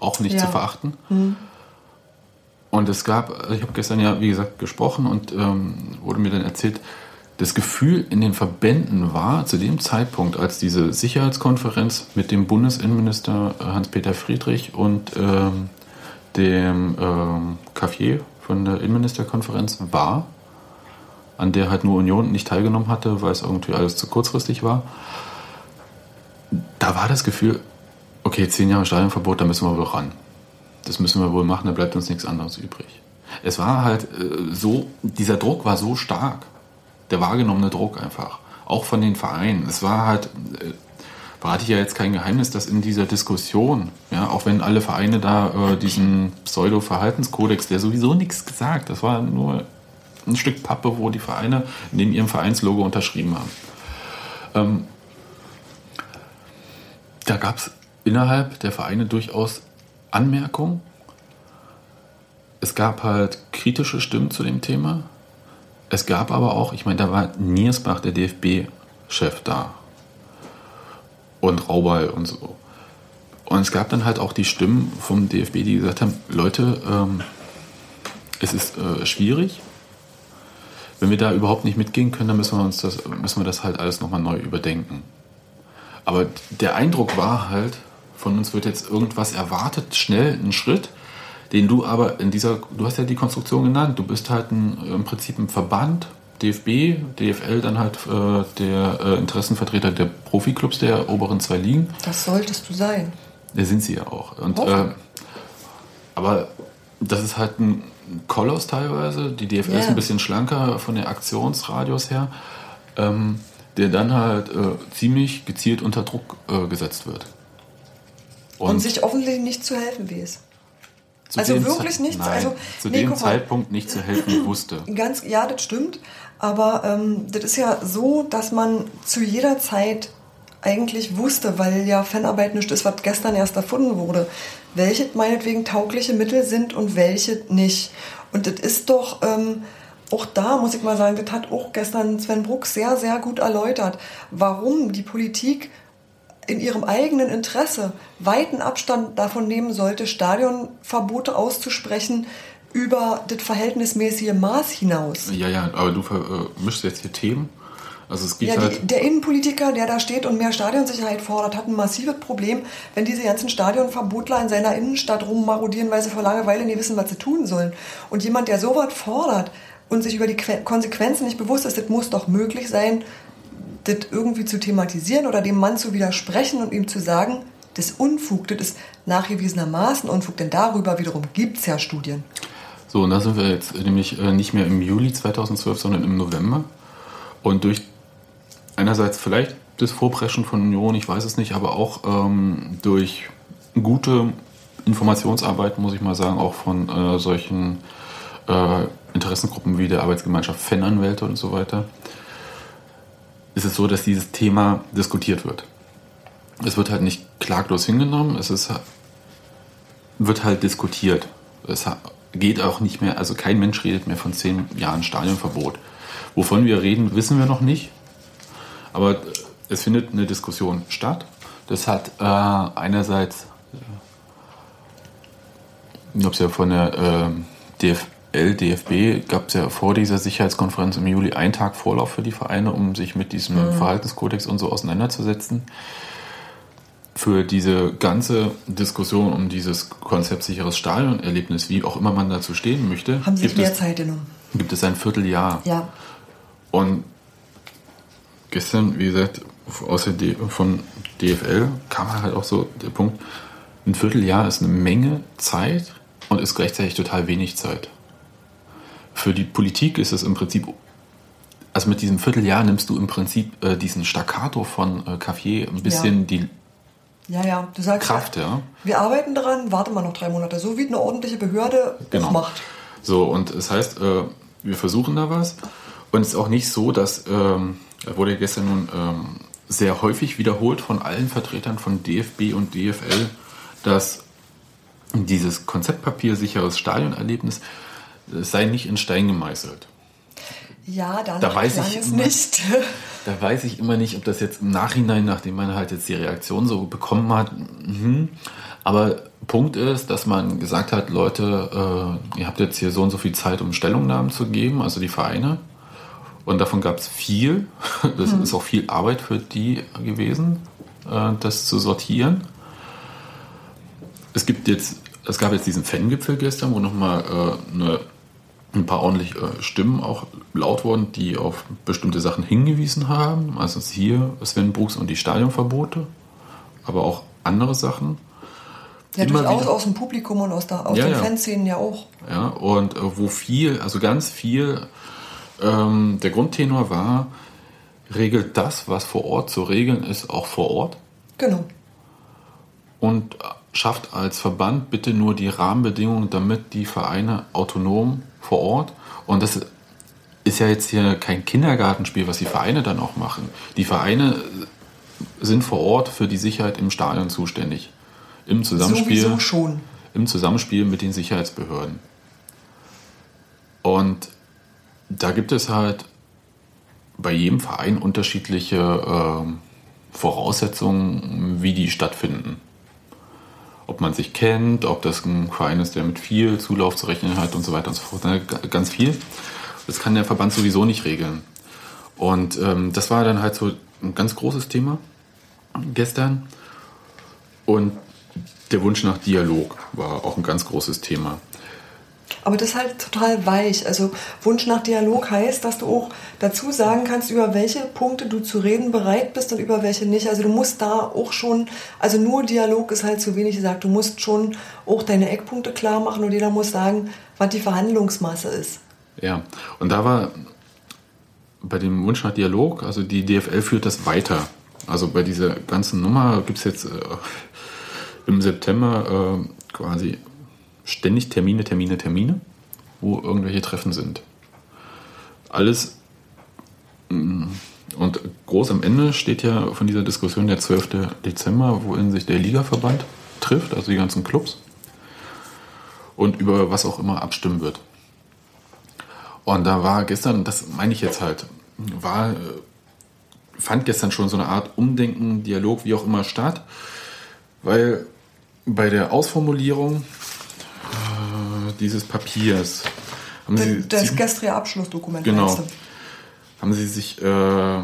Auch nicht ja. zu verachten. Mhm. Und es gab, ich habe gestern ja, wie gesagt, gesprochen und ähm, wurde mir dann erzählt, das Gefühl in den Verbänden war zu dem Zeitpunkt, als diese Sicherheitskonferenz mit dem Bundesinnenminister Hans-Peter Friedrich und ähm, dem ähm, Café von der Innenministerkonferenz war, an der halt nur Union nicht teilgenommen hatte, weil es irgendwie alles zu kurzfristig war, da war das Gefühl, okay, zehn Jahre Stadionverbot, da müssen wir wohl ran. Das müssen wir wohl machen, da bleibt uns nichts anderes übrig. Es war halt äh, so, dieser Druck war so stark, der wahrgenommene Druck einfach, auch von den Vereinen. Es war halt, äh, verrate ich ja jetzt kein Geheimnis, dass in dieser Diskussion, ja, auch wenn alle Vereine da äh, diesen Pseudo-Verhaltenskodex, der sowieso nichts gesagt, das war nur ein Stück Pappe, wo die Vereine neben ihrem Vereinslogo unterschrieben haben. Ähm, da gab es innerhalb der Vereine durchaus Anmerkungen. Es gab halt kritische Stimmen zu dem Thema. Es gab aber auch, ich meine, da war Niersbach, der DFB-Chef, da. Und Raubal und so. Und es gab dann halt auch die Stimmen vom DFB, die gesagt haben, Leute, ähm, es ist äh, schwierig, wenn wir da überhaupt nicht mitgehen können, dann müssen wir uns das, müssen wir das halt alles nochmal neu überdenken. Aber der Eindruck war halt, von uns wird jetzt irgendwas erwartet, schnell ein Schritt, den du aber in dieser, du hast ja die Konstruktion genannt, du bist halt ein, im Prinzip ein Verband, DFB, DFL, dann halt äh, der äh, Interessenvertreter der Profiklubs der oberen zwei Ligen. Das solltest du sein. Da sind sie ja auch. Und, äh, aber das ist halt ein Koloss teilweise. Die DFL yeah. ist ein bisschen schlanker von der Aktionsradius her, ähm, der dann halt äh, ziemlich gezielt unter Druck äh, gesetzt wird. Und, Und, sich offensichtlich nicht zu helfen weiß. Also wirklich nichts. Nein, also, zu nee, dem Zeitpunkt nicht zu helfen wusste. Ganz, ja, das stimmt. Aber ähm, das ist ja so, dass man zu jeder Zeit eigentlich wusste, weil ja Fanarbeit nicht ist, was gestern erst erfunden wurde, welche meinetwegen taugliche Mittel sind und welche nicht. Und das ist doch, ähm, auch da muss ich mal sagen, das hat auch gestern Sven Bruck sehr, sehr gut erläutert, warum die Politik in ihrem eigenen Interesse weiten Abstand davon nehmen sollte, Stadionverbote auszusprechen über das verhältnismäßige Maß hinaus. Ja, ja, aber du vermischst äh, jetzt hier Themen. Also es geht ja, halt die, der Innenpolitiker, der da steht und mehr Stadionsicherheit fordert, hat ein massives Problem, wenn diese ganzen Stadionverbotler in seiner Innenstadt rummarodieren, weil sie vor Langeweile nicht wissen, was sie tun sollen. Und jemand, der sowas fordert und sich über die Konsequenzen nicht bewusst ist, das muss doch möglich sein, das irgendwie zu thematisieren oder dem Mann zu widersprechen und ihm zu sagen, das Unfug, das ist nachgewiesenermaßen Unfug, denn darüber wiederum gibt es ja Studien. So, und da sind wir jetzt nämlich äh, nicht mehr im Juli 2012, sondern im November. Und durch einerseits vielleicht das Vorpreschen von Union, ich weiß es nicht, aber auch ähm, durch gute Informationsarbeit, muss ich mal sagen, auch von äh, solchen äh, Interessengruppen wie der Arbeitsgemeinschaft Fananwälte und so weiter, ist es so, dass dieses Thema diskutiert wird. Es wird halt nicht klaglos hingenommen, es ist, wird halt diskutiert. Es geht auch nicht mehr, also kein Mensch redet mehr von zehn Jahren Stadionverbot. Wovon wir reden, wissen wir noch nicht. Aber es findet eine Diskussion statt. Das hat äh, einerseits, ich glaube es ja von der äh, DFL, DFB, gab es ja vor dieser Sicherheitskonferenz im Juli einen Tag Vorlauf für die Vereine, um sich mit diesem mhm. Verhaltenskodex und so auseinanderzusetzen. Für diese ganze Diskussion um dieses Konzept sicheres Stadionerlebnis, wie auch immer man dazu stehen möchte, haben Sie sich mehr es, Zeit genommen? Gibt es ein Vierteljahr. Ja. Und gestern, wie gesagt, aus der D von DFL kam halt auch so der Punkt, ein Vierteljahr ist eine Menge Zeit und ist gleichzeitig total wenig Zeit. Für die Politik ist es im Prinzip, also mit diesem Vierteljahr nimmst du im Prinzip äh, diesen Staccato von äh, Café ein bisschen Ja. die Ja, ja, du sagst Kraft, ja. Wir arbeiten daran, warte mal noch drei Monate. So wie eine ordentliche Behörde Genau. macht. So, und es heißt, äh, wir versuchen da was. Und es ist auch nicht so, dass, ähm, da wurde gestern nun ähm, sehr häufig wiederholt von allen Vertretern von DFB und DFL, dass dieses Konzeptpapier sicheres Stadionerlebnis äh, sei nicht in Stein gemeißelt. Ja, Da weiß ich es immer- nicht. Da weiß ich immer nicht, ob das jetzt im Nachhinein, nachdem man halt jetzt die Reaktion so bekommen hat, mhm. aber Punkt ist, dass man gesagt hat, Leute, äh, ihr habt jetzt hier so und so viel Zeit, um Stellungnahmen zu geben, also die Vereine. Und davon gab es viel. Das ist auch viel Arbeit für die gewesen, äh, das zu sortieren. Es gibt jetzt, es gab jetzt diesen Fangipfel gestern, wo nochmal äh, eine, ein paar ordentlich äh, Stimmen auch laut wurden, die auf bestimmte Sachen hingewiesen haben. Also hier Sven Brooks und die Stadionverbote, aber auch andere Sachen. Ja, Immer durchaus wieder. aus dem Publikum und aus, der, aus Ja, den ja. Fanszenen ja auch. Ja, und äh, wo viel, also ganz viel, ähm, der Grundtenor war, regelt das, was vor Ort zu regeln ist, auch vor Ort Genau. und schafft als Verband bitte nur die Rahmenbedingungen, damit die Vereine autonom vor Ort und das ist ja jetzt hier kein Kindergartenspiel, was die Vereine dann auch machen. Die Vereine sind vor Ort für die Sicherheit im Stadion zuständig. Im Zusammenspiel im Zusammenspiel mit den Sicherheitsbehörden. Und da gibt es halt bei jedem Verein unterschiedliche ähm, Voraussetzungen, wie die stattfinden. Ob man sich kennt, ob das ein Verein ist, der mit viel Zulauf zu rechnen hat und so weiter und so fort. Ne, Ganz viel. Das kann der Verband sowieso nicht regeln. Und ähm, das war dann halt so ein ganz großes Thema gestern. Und der Wunsch nach Dialog war auch ein ganz großes Thema. Aber das ist halt total weich. Also Wunsch nach Dialog heißt, dass du auch dazu sagen kannst, über welche Punkte du zu reden bereit bist und über welche nicht. Also du musst da auch schon, also nur Dialog ist halt zu wenig gesagt. Du musst schon auch deine Eckpunkte klar machen und jeder muss sagen, was die Verhandlungsmasse ist. Ja, und da war bei dem Wunsch nach Dialog, also die DFL führt das weiter. Also bei dieser ganzen Nummer gibt es jetzt äh, im September äh, quasi ständig Termine, Termine, Termine, wo irgendwelche Treffen sind. Alles mm, und groß am Ende steht ja von dieser Diskussion der 12. Dezember, wohin sich der Ligaverband trifft, also die ganzen Clubs, und über was auch immer abstimmen wird. Und da war gestern, das meine ich jetzt halt, war, äh, fand gestern schon so eine Art Umdenken, Dialog, wie auch immer statt, weil bei der Ausformulierung dieses Papiers haben sie, Das gestrige Abschlussdokument. Genau. du? haben sie sich äh,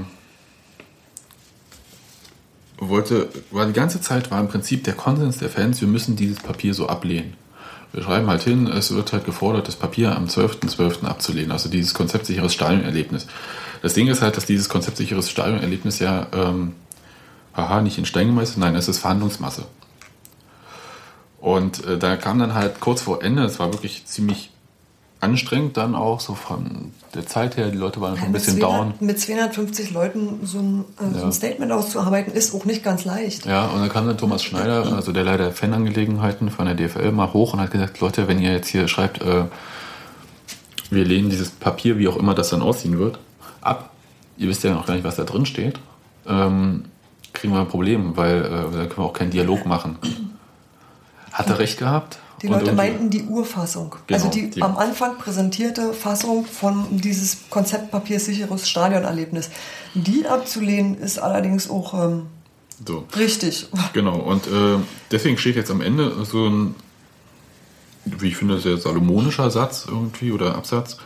wollte war die ganze Zeit war im Prinzip der Konsens der Fans wir müssen dieses Papier so ablehnen wir schreiben halt hin es wird halt gefordert das Papier am 12.12. abzulehnen also dieses konzeptsicheres Stadionerlebnis das Ding ist halt dass dieses konzeptsicheres Stadionerlebnis ja ähm, haha nicht in Stein gemeißelt nein es ist Verhandlungsmasse und äh, da kam dann halt kurz vor Ende es war wirklich ziemlich anstrengend dann auch so von der Zeit her die Leute waren schon ein bisschen 200 down Mit 250 Leuten so ein, äh, so Ja. ein Statement auszuarbeiten, ist auch nicht ganz leicht. Ja, und dann kam dann Thomas Schneider, also der Leiter Fanangelegenheiten von der DFL, mal hoch und hat gesagt, Leute, wenn ihr jetzt hier schreibt, äh, wir lehnen dieses Papier, wie auch immer das dann aussehen wird, ab, ihr wisst ja noch gar nicht, was da drin steht, ähm, kriegen wir ein Problem, weil äh, dann können wir auch keinen Dialog machen. Hat er recht gehabt? Die Leute meinten die Urfassung. Genau, also die, die- am Anfang präsentierte Fassung von dieses Konzeptpapier sicheres Stadionerlebnis. Die abzulehnen ist allerdings auch ähm, So. richtig. Genau, und äh, deswegen steht jetzt am Ende so ein, wie ich finde, sehr salomonischer Satz irgendwie oder Absatz.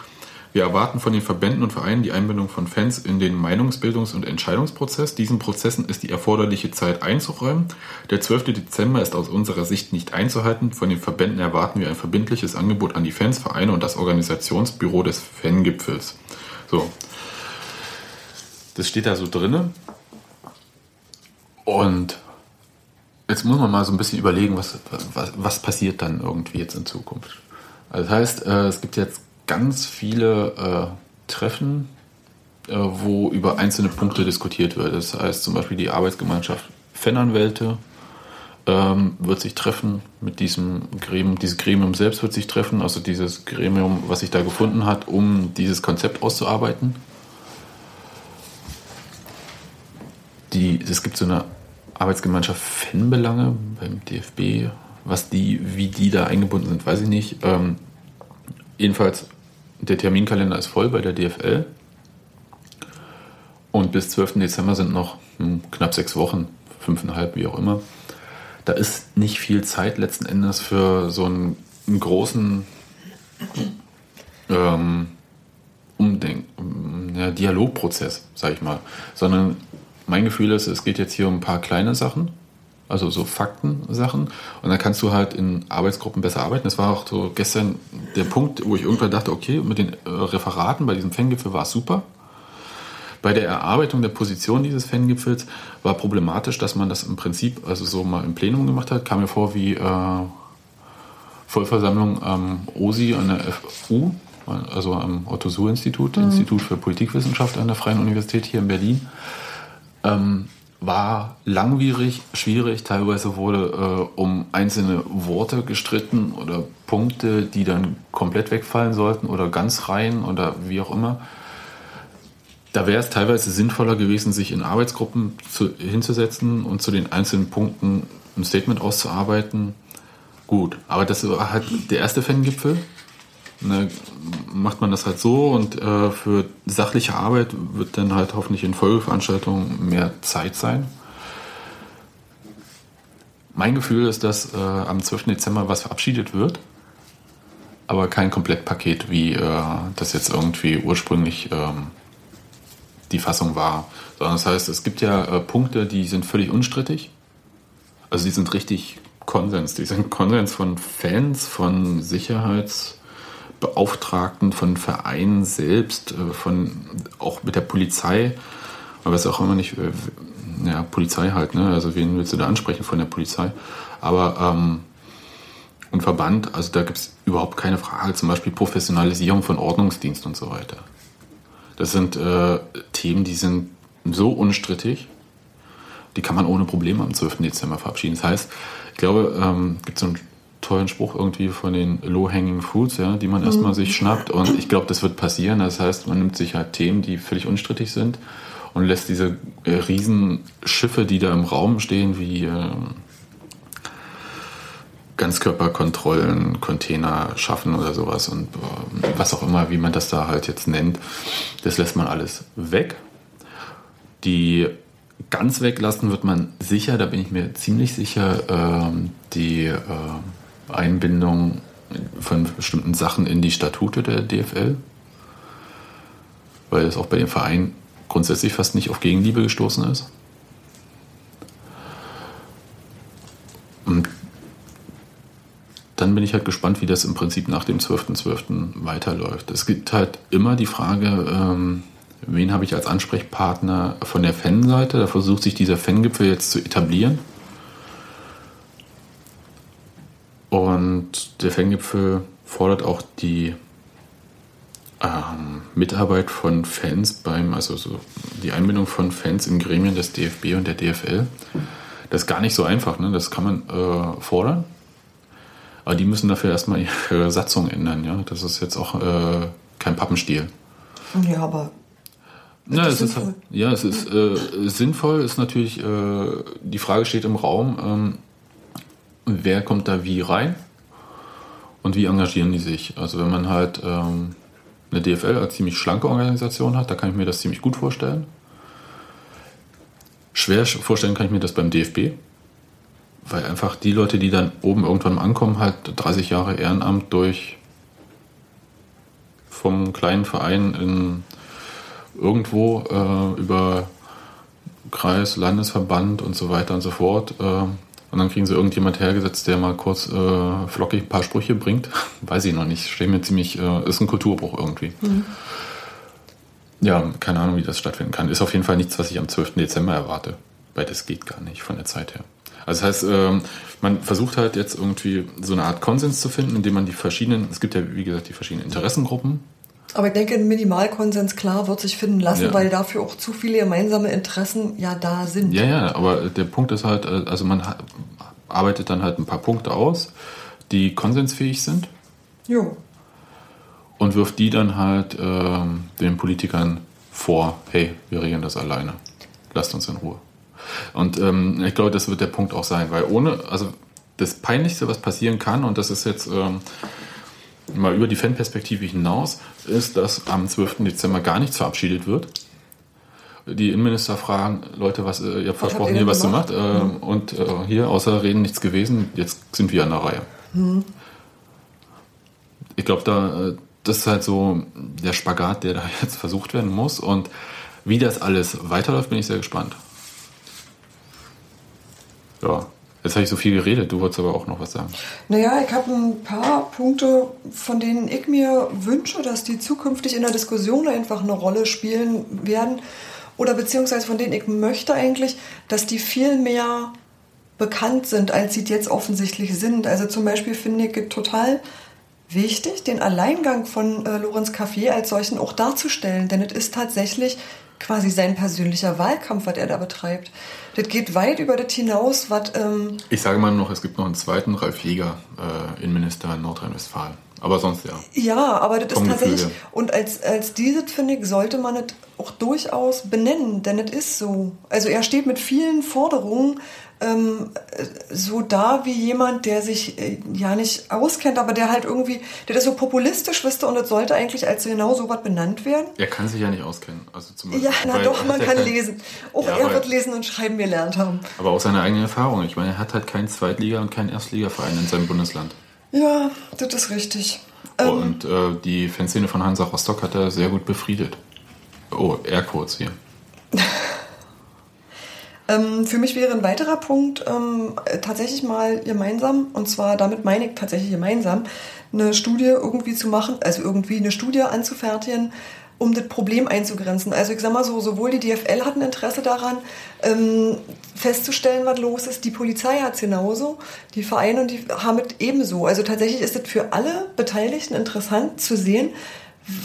Wir erwarten von den Verbänden und Vereinen die Einbindung von Fans in den Meinungsbildungs- und Entscheidungsprozess. Diesen Prozessen ist die erforderliche Zeit einzuräumen. Der 12. Dezember ist aus unserer Sicht nicht einzuhalten. Von den Verbänden erwarten wir ein verbindliches Angebot an die Fans, Vereine und das Organisationsbüro des Fangipfels. So. Das steht da so drinne. Und jetzt muss man mal so ein bisschen überlegen, was, was, was passiert dann irgendwie jetzt in Zukunft. Also das heißt, äh, es gibt jetzt ganz viele äh, Treffen äh, wo über einzelne Punkte diskutiert wird. Das heißt zum Beispiel die Arbeitsgemeinschaft Fananwälte ähm, wird sich treffen mit diesem Gremium, dieses Gremium selbst wird sich treffen, also dieses Gremium, was sich da gefunden hat, um dieses Konzept auszuarbeiten. Es gibt so eine Arbeitsgemeinschaft Fanbelange beim DFB, was die, wie die da eingebunden sind, weiß ich nicht. Ähm, jedenfalls, der Terminkalender ist voll bei der DFL. Und bis 12. Dezember sind noch hm, knapp sechs Wochen, fünfeinhalb, wie auch immer. Da ist nicht viel Zeit letzten Endes für so einen, einen großen ähm, Umdenk ja, Dialogprozess, sag ich mal. Sondern mein Gefühl ist, es geht jetzt hier um ein paar kleine Sachen also so Faktensachen. Und dann kannst du halt in Arbeitsgruppen besser arbeiten. Das war auch so gestern der Punkt, wo ich irgendwann dachte, okay, mit den äh, Referaten bei diesem Fangipfel war es super. Bei der Erarbeitung der Position dieses Fangipfels war problematisch, dass man das im Prinzip also so mal im Plenum gemacht hat. Kam mir vor wie äh, Vollversammlung am OSI an der FU, also am Otto-Suhr-Institut, mhm. Institut für Politikwissenschaft an der Freien Universität hier in Berlin. Ähm, war langwierig, schwierig. Teilweise wurde äh, um einzelne Worte gestritten oder Punkte, die dann komplett wegfallen sollten oder ganz rein oder wie auch immer. Da wäre es teilweise sinnvoller gewesen, sich in Arbeitsgruppen zu, hinzusetzen und zu den einzelnen Punkten ein Statement auszuarbeiten. Gut, aber das war halt der erste Fangipfel ne, macht man das halt so und äh, für sachliche Arbeit wird dann halt hoffentlich in Folgeveranstaltungen mehr Zeit sein. Mein Gefühl ist, dass äh, am 12. Dezember was verabschiedet wird, aber kein Komplettpaket, wie äh, das jetzt irgendwie ursprünglich ähm, die Fassung war. Sondern das heißt, es gibt ja äh, Punkte, die sind völlig unstrittig. Also die sind richtig Konsens. Die sind Konsens von Fans, von Sicherheits- Beauftragten, von Vereinen selbst, äh, von auch mit der Polizei. Aber es ist auch immer nicht, äh, ja, Polizei halt, ne? Also wen willst du da ansprechen von der Polizei? Aber ähm, und Verband, also da gibt es überhaupt keine Frage, zum Beispiel Professionalisierung von Ordnungsdienst und so weiter. Das sind äh, Themen, die sind so unstrittig, die kann man ohne Probleme am 12. Dezember verabschieden. Das heißt, ich glaube, ähm, gibt so ein tollen Spruch irgendwie von den Low-Hanging Fruits, ja, die man mhm. erstmal sich schnappt. Und ich glaube, das wird passieren. Das heißt, man nimmt sich halt Themen, die völlig unstrittig sind und lässt diese äh, riesen Schiffe, die da im Raum stehen, wie äh, Ganzkörperkontrollen, Container schaffen oder sowas und äh, was auch immer, wie man das da halt jetzt nennt, das lässt man alles weg. Die ganz weglassen wird man sicher, da bin ich mir ziemlich sicher, äh, die äh, Einbindung von bestimmten Sachen in die Statute der DFL, weil es auch bei dem Verein grundsätzlich fast nicht auf Gegenliebe gestoßen ist. Und dann bin ich halt gespannt, wie das im Prinzip nach dem 12.12. .12. weiterläuft. Es gibt halt immer die Frage, ähm, wen habe ich als Ansprechpartner von der Fanseite? Da versucht sich dieser Fangipfel jetzt zu etablieren. Und der Fanggipfel fordert auch die ähm, Mitarbeit von Fans beim, also so die Einbindung von Fans in Gremien des DFB und der DFL. Das ist gar nicht so einfach, ne? das kann man äh, fordern. Aber die müssen dafür erstmal ihre Satzung ändern. Ja? Das ist jetzt auch äh, kein Pappenstiel. Ja, aber. Ja, es ist, ja, es ist äh, sinnvoll, ist natürlich, äh, die Frage steht im Raum, ähm, wer kommt da wie rein und wie engagieren die sich. Also wenn man halt ähm, eine DFL als ziemlich schlanke Organisation hat, da kann ich mir das ziemlich gut vorstellen. Schwer vorstellen kann ich mir das beim DFB, weil einfach die Leute, die dann oben irgendwann ankommen, halt 30 Jahre Ehrenamt durch vom kleinen Verein in irgendwo äh, über Kreis, Landesverband und so weiter und so fort äh, und dann kriegen sie irgendjemand hergesetzt, der mal kurz äh, flockig ein paar Sprüche bringt. Weiß ich noch nicht. Stehe mir ziemlich, äh, ist ein Kulturbruch irgendwie. Mhm. Ja, keine Ahnung, wie das stattfinden kann. Ist auf jeden Fall nichts, was ich am 12. Dezember erwarte. Weil das geht gar nicht von der Zeit her. Also das heißt, ähm, man versucht halt jetzt irgendwie so eine Art Konsens zu finden, indem man die verschiedenen, es gibt ja wie gesagt die verschiedenen Interessengruppen. Aber ich denke, ein Minimalkonsens klar wird sich finden lassen, Ja. weil dafür auch zu viele gemeinsame Interessen ja da sind. Ja, ja, aber der Punkt ist halt, äh, also man arbeitet dann halt ein paar Punkte aus, die konsensfähig sind Jo. und wirft die dann halt ähm, den Politikern vor, hey, wir regeln das alleine. Lasst uns in Ruhe. Und ähm, ich glaube, das wird der Punkt auch sein, weil ohne, also das Peinlichste, was passieren kann, und das ist jetzt ähm, mal über die Fanperspektive hinaus, ist, dass am 12. Dezember gar nichts verabschiedet wird. Die Innenminister fragen, Leute, was, äh, ihr habt Was habt versprochen, ihr hier was zu gemacht? machen. Ähm, Und äh, hier außer Reden nichts gewesen, jetzt sind wir an der Reihe. Ich glaube, da, äh, das ist halt so der Spagat, der da jetzt versucht werden muss. Und wie das alles weiterläuft, bin ich sehr gespannt. Ja, jetzt habe ich so viel geredet, du wolltest aber auch noch was sagen. Naja, ich habe ein paar Punkte, von denen ich mir wünsche, dass die zukünftig in der Diskussion einfach eine Rolle spielen werden. Oder beziehungsweise von denen ich möchte eigentlich, dass die viel mehr bekannt sind, als sie jetzt offensichtlich sind. Also zum Beispiel finde ich total wichtig, den Alleingang von äh, Lorenz Café als solchen auch darzustellen. Denn es ist tatsächlich quasi sein persönlicher Wahlkampf, was er da betreibt. Das geht weit über das hinaus, was... Ähm, Ich sage mal noch, es gibt noch einen zweiten, Ralf Jäger, äh, Innenminister in Nordrhein-Westfalen. Aber sonst ja. Ja, aber das ist Vom tatsächlich, Gefühl und als, als dieses, finde ich, sollte man es auch durchaus benennen, denn es ist so. Also er steht mit vielen Forderungen ähm, äh, so da wie jemand, der sich äh, ja nicht auskennt, aber der halt irgendwie, der das so populistisch wüsste und es sollte eigentlich als genau so was benannt werden. Er kann sich ja nicht auskennen. Also zum Ja, na doch, man kann kein- lesen. Auch Ja, er wird lesen und schreiben gelernt haben. Aber auch seine eigene Erfahrung. Ich meine, er hat halt keinen Zweitliga- und keinen Erstligaverein in seinem Bundesland. Ja, das ist richtig. Ähm, Und äh, die Fanszene von Hansa Rostock hat er sehr gut befriedet. Oh, Airquotes hier. Ähm, für mich wäre ein weiterer Punkt ähm, äh, tatsächlich mal gemeinsam, und zwar damit meine ich tatsächlich gemeinsam, eine Studie irgendwie zu machen, also irgendwie eine Studie anzufertigen, um das Problem einzugrenzen. Also ich sag mal so, sowohl die DFL hat ein Interesse daran, ähm, festzustellen, was los ist, die Polizei hat es genauso, die Vereine und die haben es ebenso. Also tatsächlich ist es für alle Beteiligten interessant zu sehen,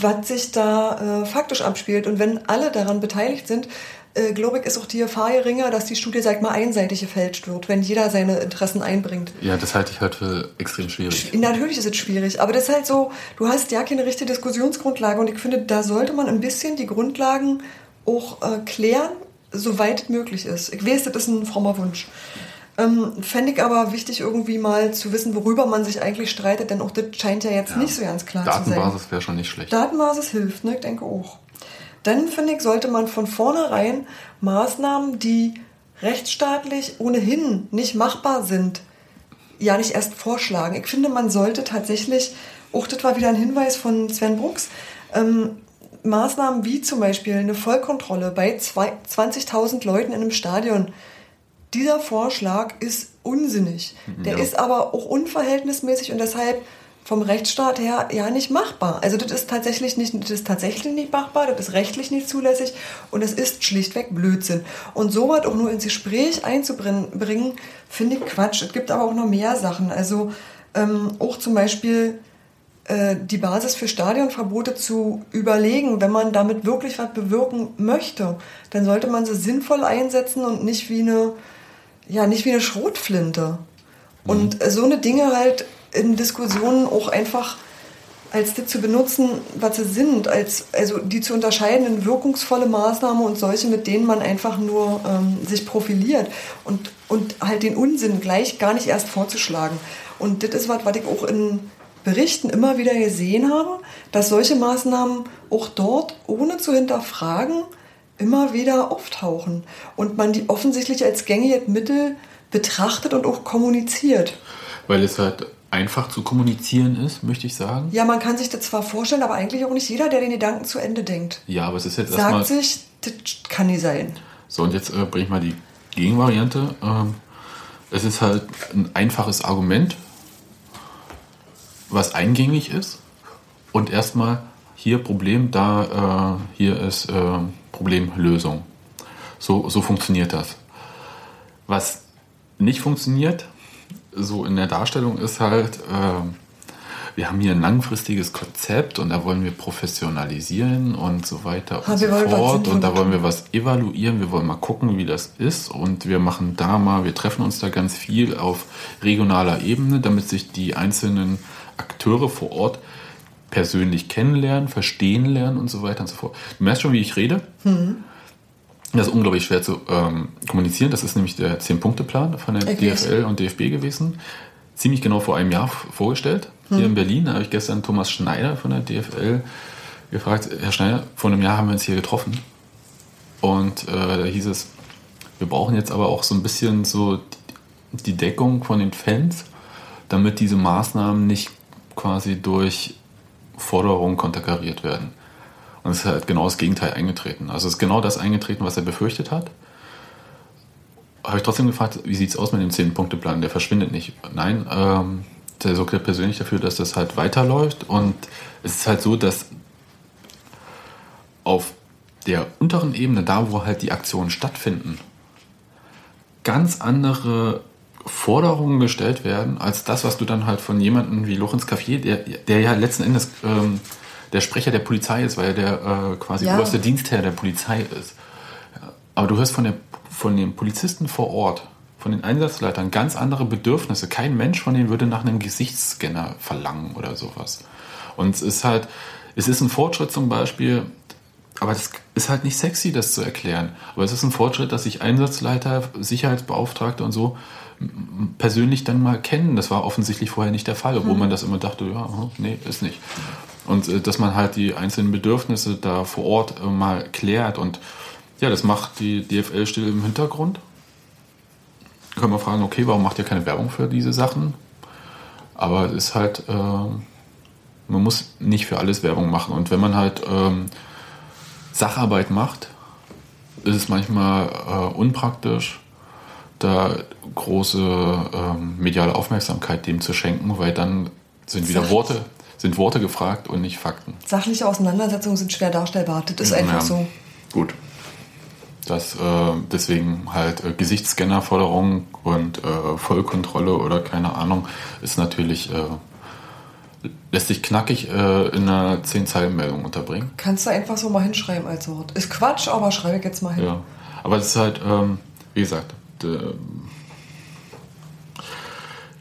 was sich da äh, faktisch abspielt. Und wenn alle daran beteiligt sind, äh, glaube ich, ist auch die Gefahr geringer, dass die Studie, sag mal, einseitig gefälscht wird, wenn jeder seine Interessen einbringt. Ja, das halte ich halt für extrem schwierig. Natürlich ist es schwierig, aber das ist halt so, du hast ja keine richtige Diskussionsgrundlage und ich finde, da sollte man ein bisschen die Grundlagen auch äh, klären, soweit es möglich ist. Ich weiß, das ist ein frommer Wunsch. Ähm, Fände ich aber wichtig, irgendwie mal zu wissen, worüber man sich eigentlich streitet, denn auch das scheint ja jetzt nicht so ganz klar zu sein. Datenbasis wäre schon nicht schlecht. Datenbasis hilft, ne? ich denke auch. Dann finde ich, sollte man von vornherein Maßnahmen, die rechtsstaatlich ohnehin nicht machbar sind, ja nicht erst vorschlagen. Ich finde, man sollte tatsächlich, auch das war wieder ein Hinweis von Sven Brooks, ähm, Maßnahmen wie zum Beispiel eine Vollkontrolle bei zwei- 20.000 Leuten in einem Stadion. Dieser Vorschlag ist unsinnig. Der Ja. ist aber auch unverhältnismäßig und deshalb vom Rechtsstaat her ja nicht machbar. Also das ist tatsächlich nicht, das ist tatsächlich nicht machbar, das ist rechtlich nicht zulässig und es ist schlichtweg Blödsinn. Und sowas auch nur ins Gespräch einzubringen, finde ich Quatsch. Es gibt aber auch noch mehr Sachen. Also ähm, auch zum Beispiel äh, die Basis für Stadionverbote zu überlegen, wenn man damit wirklich was bewirken möchte, dann sollte man sie sinnvoll einsetzen und nicht wie eine, ja, nicht wie eine Schrotflinte. Und äh, so eine Dinge halt in Diskussionen auch einfach als das zu benutzen, was sie sind, als, also die zu unterscheiden in wirkungsvolle Maßnahmen und solche, mit denen man einfach nur ähm, sich profiliert und, und halt den Unsinn gleich gar nicht erst vorzuschlagen. Und das ist was, was ich auch in Berichten immer wieder gesehen habe, dass solche Maßnahmen auch dort, ohne zu hinterfragen, immer wieder auftauchen und man die offensichtlich als gängiges Mittel betrachtet und auch kommuniziert. Weil es halt einfach zu kommunizieren ist, möchte ich sagen. Ja, man kann sich das zwar vorstellen, aber eigentlich auch nicht jeder, der den Gedanken zu Ende denkt. Ja, aber es ist jetzt erstmal. Sagt sich, das kann nicht sein. So, und jetzt äh, bringe ich mal die Gegenvariante. Ähm, es ist halt ein einfaches Argument, was eingängig ist. Und erstmal hier Problem, da äh, hier ist äh, Problemlösung. So, so funktioniert das. Was nicht funktioniert, so in der Darstellung, ist halt, äh, wir haben hier ein langfristiges Konzept und da wollen wir professionalisieren und so weiter und Ah, so fort. Und da wollen wir was evaluieren, wir wollen mal gucken, wie das ist und wir machen da mal, wir treffen uns da ganz viel auf regionaler Ebene, damit sich die einzelnen Akteure vor Ort persönlich kennenlernen, verstehen lernen und so weiter und so fort. Du merkst schon, wie ich rede. Das ist unglaublich schwer zu ähm, kommunizieren. Das ist nämlich der 10-Punkte-Plan von der weiß. DFL und DFB gewesen. Ziemlich genau vor einem Jahr vorgestellt. Hier in Berlin. Habe ich gestern Thomas Schneider von der DFL gefragt, Herr Schneider, vor einem Jahr haben wir uns hier getroffen. Und äh, da hieß es, wir brauchen jetzt aber auch so ein bisschen so die Deckung von den Fans, damit diese Maßnahmen nicht quasi durch Forderungen konterkariert werden. Und es ist halt genau das Gegenteil eingetreten. Also es ist genau das eingetreten, was er befürchtet hat. Habe ich trotzdem gefragt, wie sieht es aus mit dem 10-Punkte-Plan? Der verschwindet nicht. Nein, ähm, der sorgt persönlich dafür, dass das halt weiterläuft. Und es ist halt so, dass auf der unteren Ebene, da wo halt die Aktionen stattfinden, ganz andere Forderungen gestellt werden, als das, was du dann halt von jemandem wie Lorenz Caffier, der, der ja letzten Endes ähm, der Sprecher der Polizei ist, weil er der äh, quasi Ja. oberste Dienstherr der Polizei ist. Aber du hörst von, der, von den Polizisten vor Ort, von den Einsatzleitern ganz andere Bedürfnisse. Kein Mensch von denen würde nach einem Gesichtsscanner verlangen oder sowas. Und es ist halt, es ist ein Fortschritt zum Beispiel, aber das ist halt nicht sexy, das zu erklären. Aber es ist ein Fortschritt, dass sich Einsatzleiter, Sicherheitsbeauftragte und so persönlich dann mal kennen. Das war offensichtlich vorher nicht der Fall, obwohl man das immer dachte, ja, nee, ist nicht. Und äh, dass man halt die einzelnen Bedürfnisse da vor Ort äh, mal klärt. Und ja, das macht die DFL still im Hintergrund. Können wir fragen, okay, warum macht ihr keine Werbung für diese Sachen? Aber es ist halt, äh, man muss nicht für alles Werbung machen. Und wenn man halt ähm, Sacharbeit macht, ist es manchmal äh, unpraktisch, da große ähm, mediale Aufmerksamkeit dem zu schenken, weil dann sind wieder Worte, sind Worte gefragt und nicht Fakten. Sachliche Auseinandersetzungen sind schwer darstellbar. Das ist einfach Ja, so. Gut. Das, äh, deswegen halt äh, Gesichtsscanner-Forderung und äh, Vollkontrolle oder keine Ahnung ist natürlich, äh, lässt sich knackig äh, in einer 10-Zeilen-Meldung unterbringen. Kannst du einfach so mal hinschreiben als Wort. Ist Quatsch, aber schreibe ich jetzt mal hin. Ja. Aber es ist halt, ähm, wie gesagt,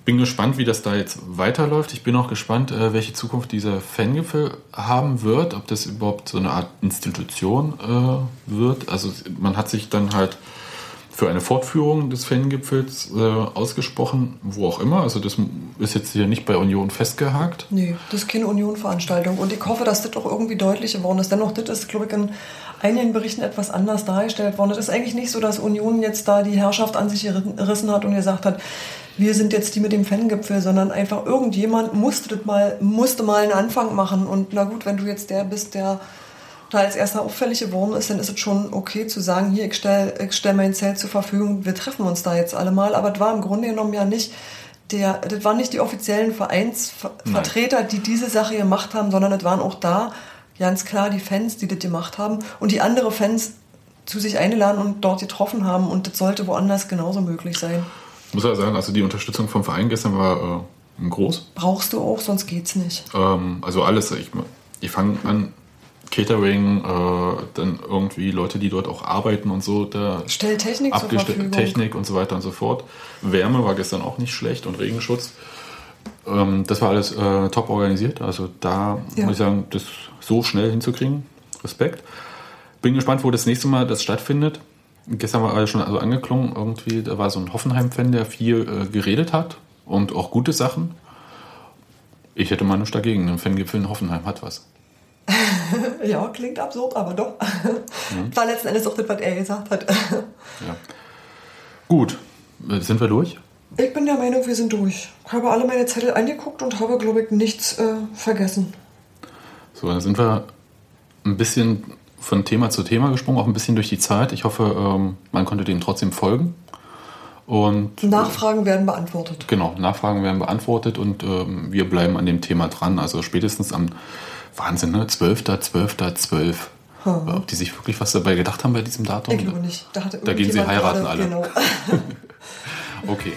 bin gespannt, wie das da jetzt weiterläuft. Ich bin auch gespannt, äh, welche Zukunft dieser Fangipfel haben wird, ob das überhaupt so eine Art Institution äh, wird. Also man hat sich dann halt für eine Fortführung des Fangipfels äh, ausgesprochen, wo auch immer. Also das ist jetzt hier nicht bei Union festgehakt. Nee, das ist keine Union-Veranstaltung. Und ich hoffe, dass das auch irgendwie deutlich geworden ist. Dennoch, das ist, glaube ich, in einigen Berichten etwas anders dargestellt worden. Es ist eigentlich nicht so, dass Union jetzt da die Herrschaft an sich gerissen hat und gesagt hat, wir sind jetzt die mit dem Fangipfel, sondern einfach irgendjemand musste, das mal, musste mal einen Anfang machen. Und na gut, wenn du jetzt der bist, der da als erster auffällig geworden ist, dann ist es schon okay zu sagen, hier, ich stelle ich stell mein Zelt zur Verfügung, wir treffen uns da jetzt alle mal. Aber das war im Grunde genommen ja nicht der, das waren nicht die offiziellen Vereinsvertreter, die diese Sache gemacht haben, sondern es waren auch da ganz klar die Fans, die das gemacht haben und die andere Fans zu sich eingeladen und dort getroffen haben. Und das sollte woanders genauso möglich sein. Ich muss ja sagen, also die Unterstützung vom Verein gestern war äh, groß. Brauchst du auch, sonst geht's nicht. Ähm, also alles, ich, ich fange an, Catering, äh, dann irgendwie Leute, die dort auch arbeiten und so, da Stell Technik zur abgestellt, Verfügung. Technik und so weiter und so fort. Wärme war gestern auch nicht schlecht und Regenschutz. Ähm, das war alles äh, top organisiert. Also da Ja. muss ich sagen, das so schnell hinzukriegen, Respekt. Bin gespannt, wo das nächste Mal das stattfindet. Gestern war alles schon also angeklungen, irgendwie, da war so ein Hoffenheim-Fan, der viel äh, geredet hat und auch gute Sachen. Ich hätte mal nichts dagegen. Ein Fangipfel in Hoffenheim hat was. Ja, klingt absurd, aber doch. War letzten Endes auch das, was er gesagt hat. Ja. Gut, äh, sind wir durch? Ich bin der Meinung, wir sind durch. Ich habe alle meine Zettel angeguckt und habe, glaube ich, nichts äh, vergessen. So, dann sind wir ein bisschen von Thema zu Thema gesprungen, auch ein bisschen durch die Zeit. Ich hoffe, ähm, man konnte dem trotzdem folgen. Und Nachfragen werden beantwortet. genau, Nachfragen werden beantwortet und ähm, wir bleiben an dem Thema dran. Also spätestens am Wahnsinn, ne? 12. 12. 12. Ob die sich wirklich was dabei gedacht haben bei diesem Datum? Ich glaube nicht. Da, Da gehen sie heiraten alle. Genau. Okay.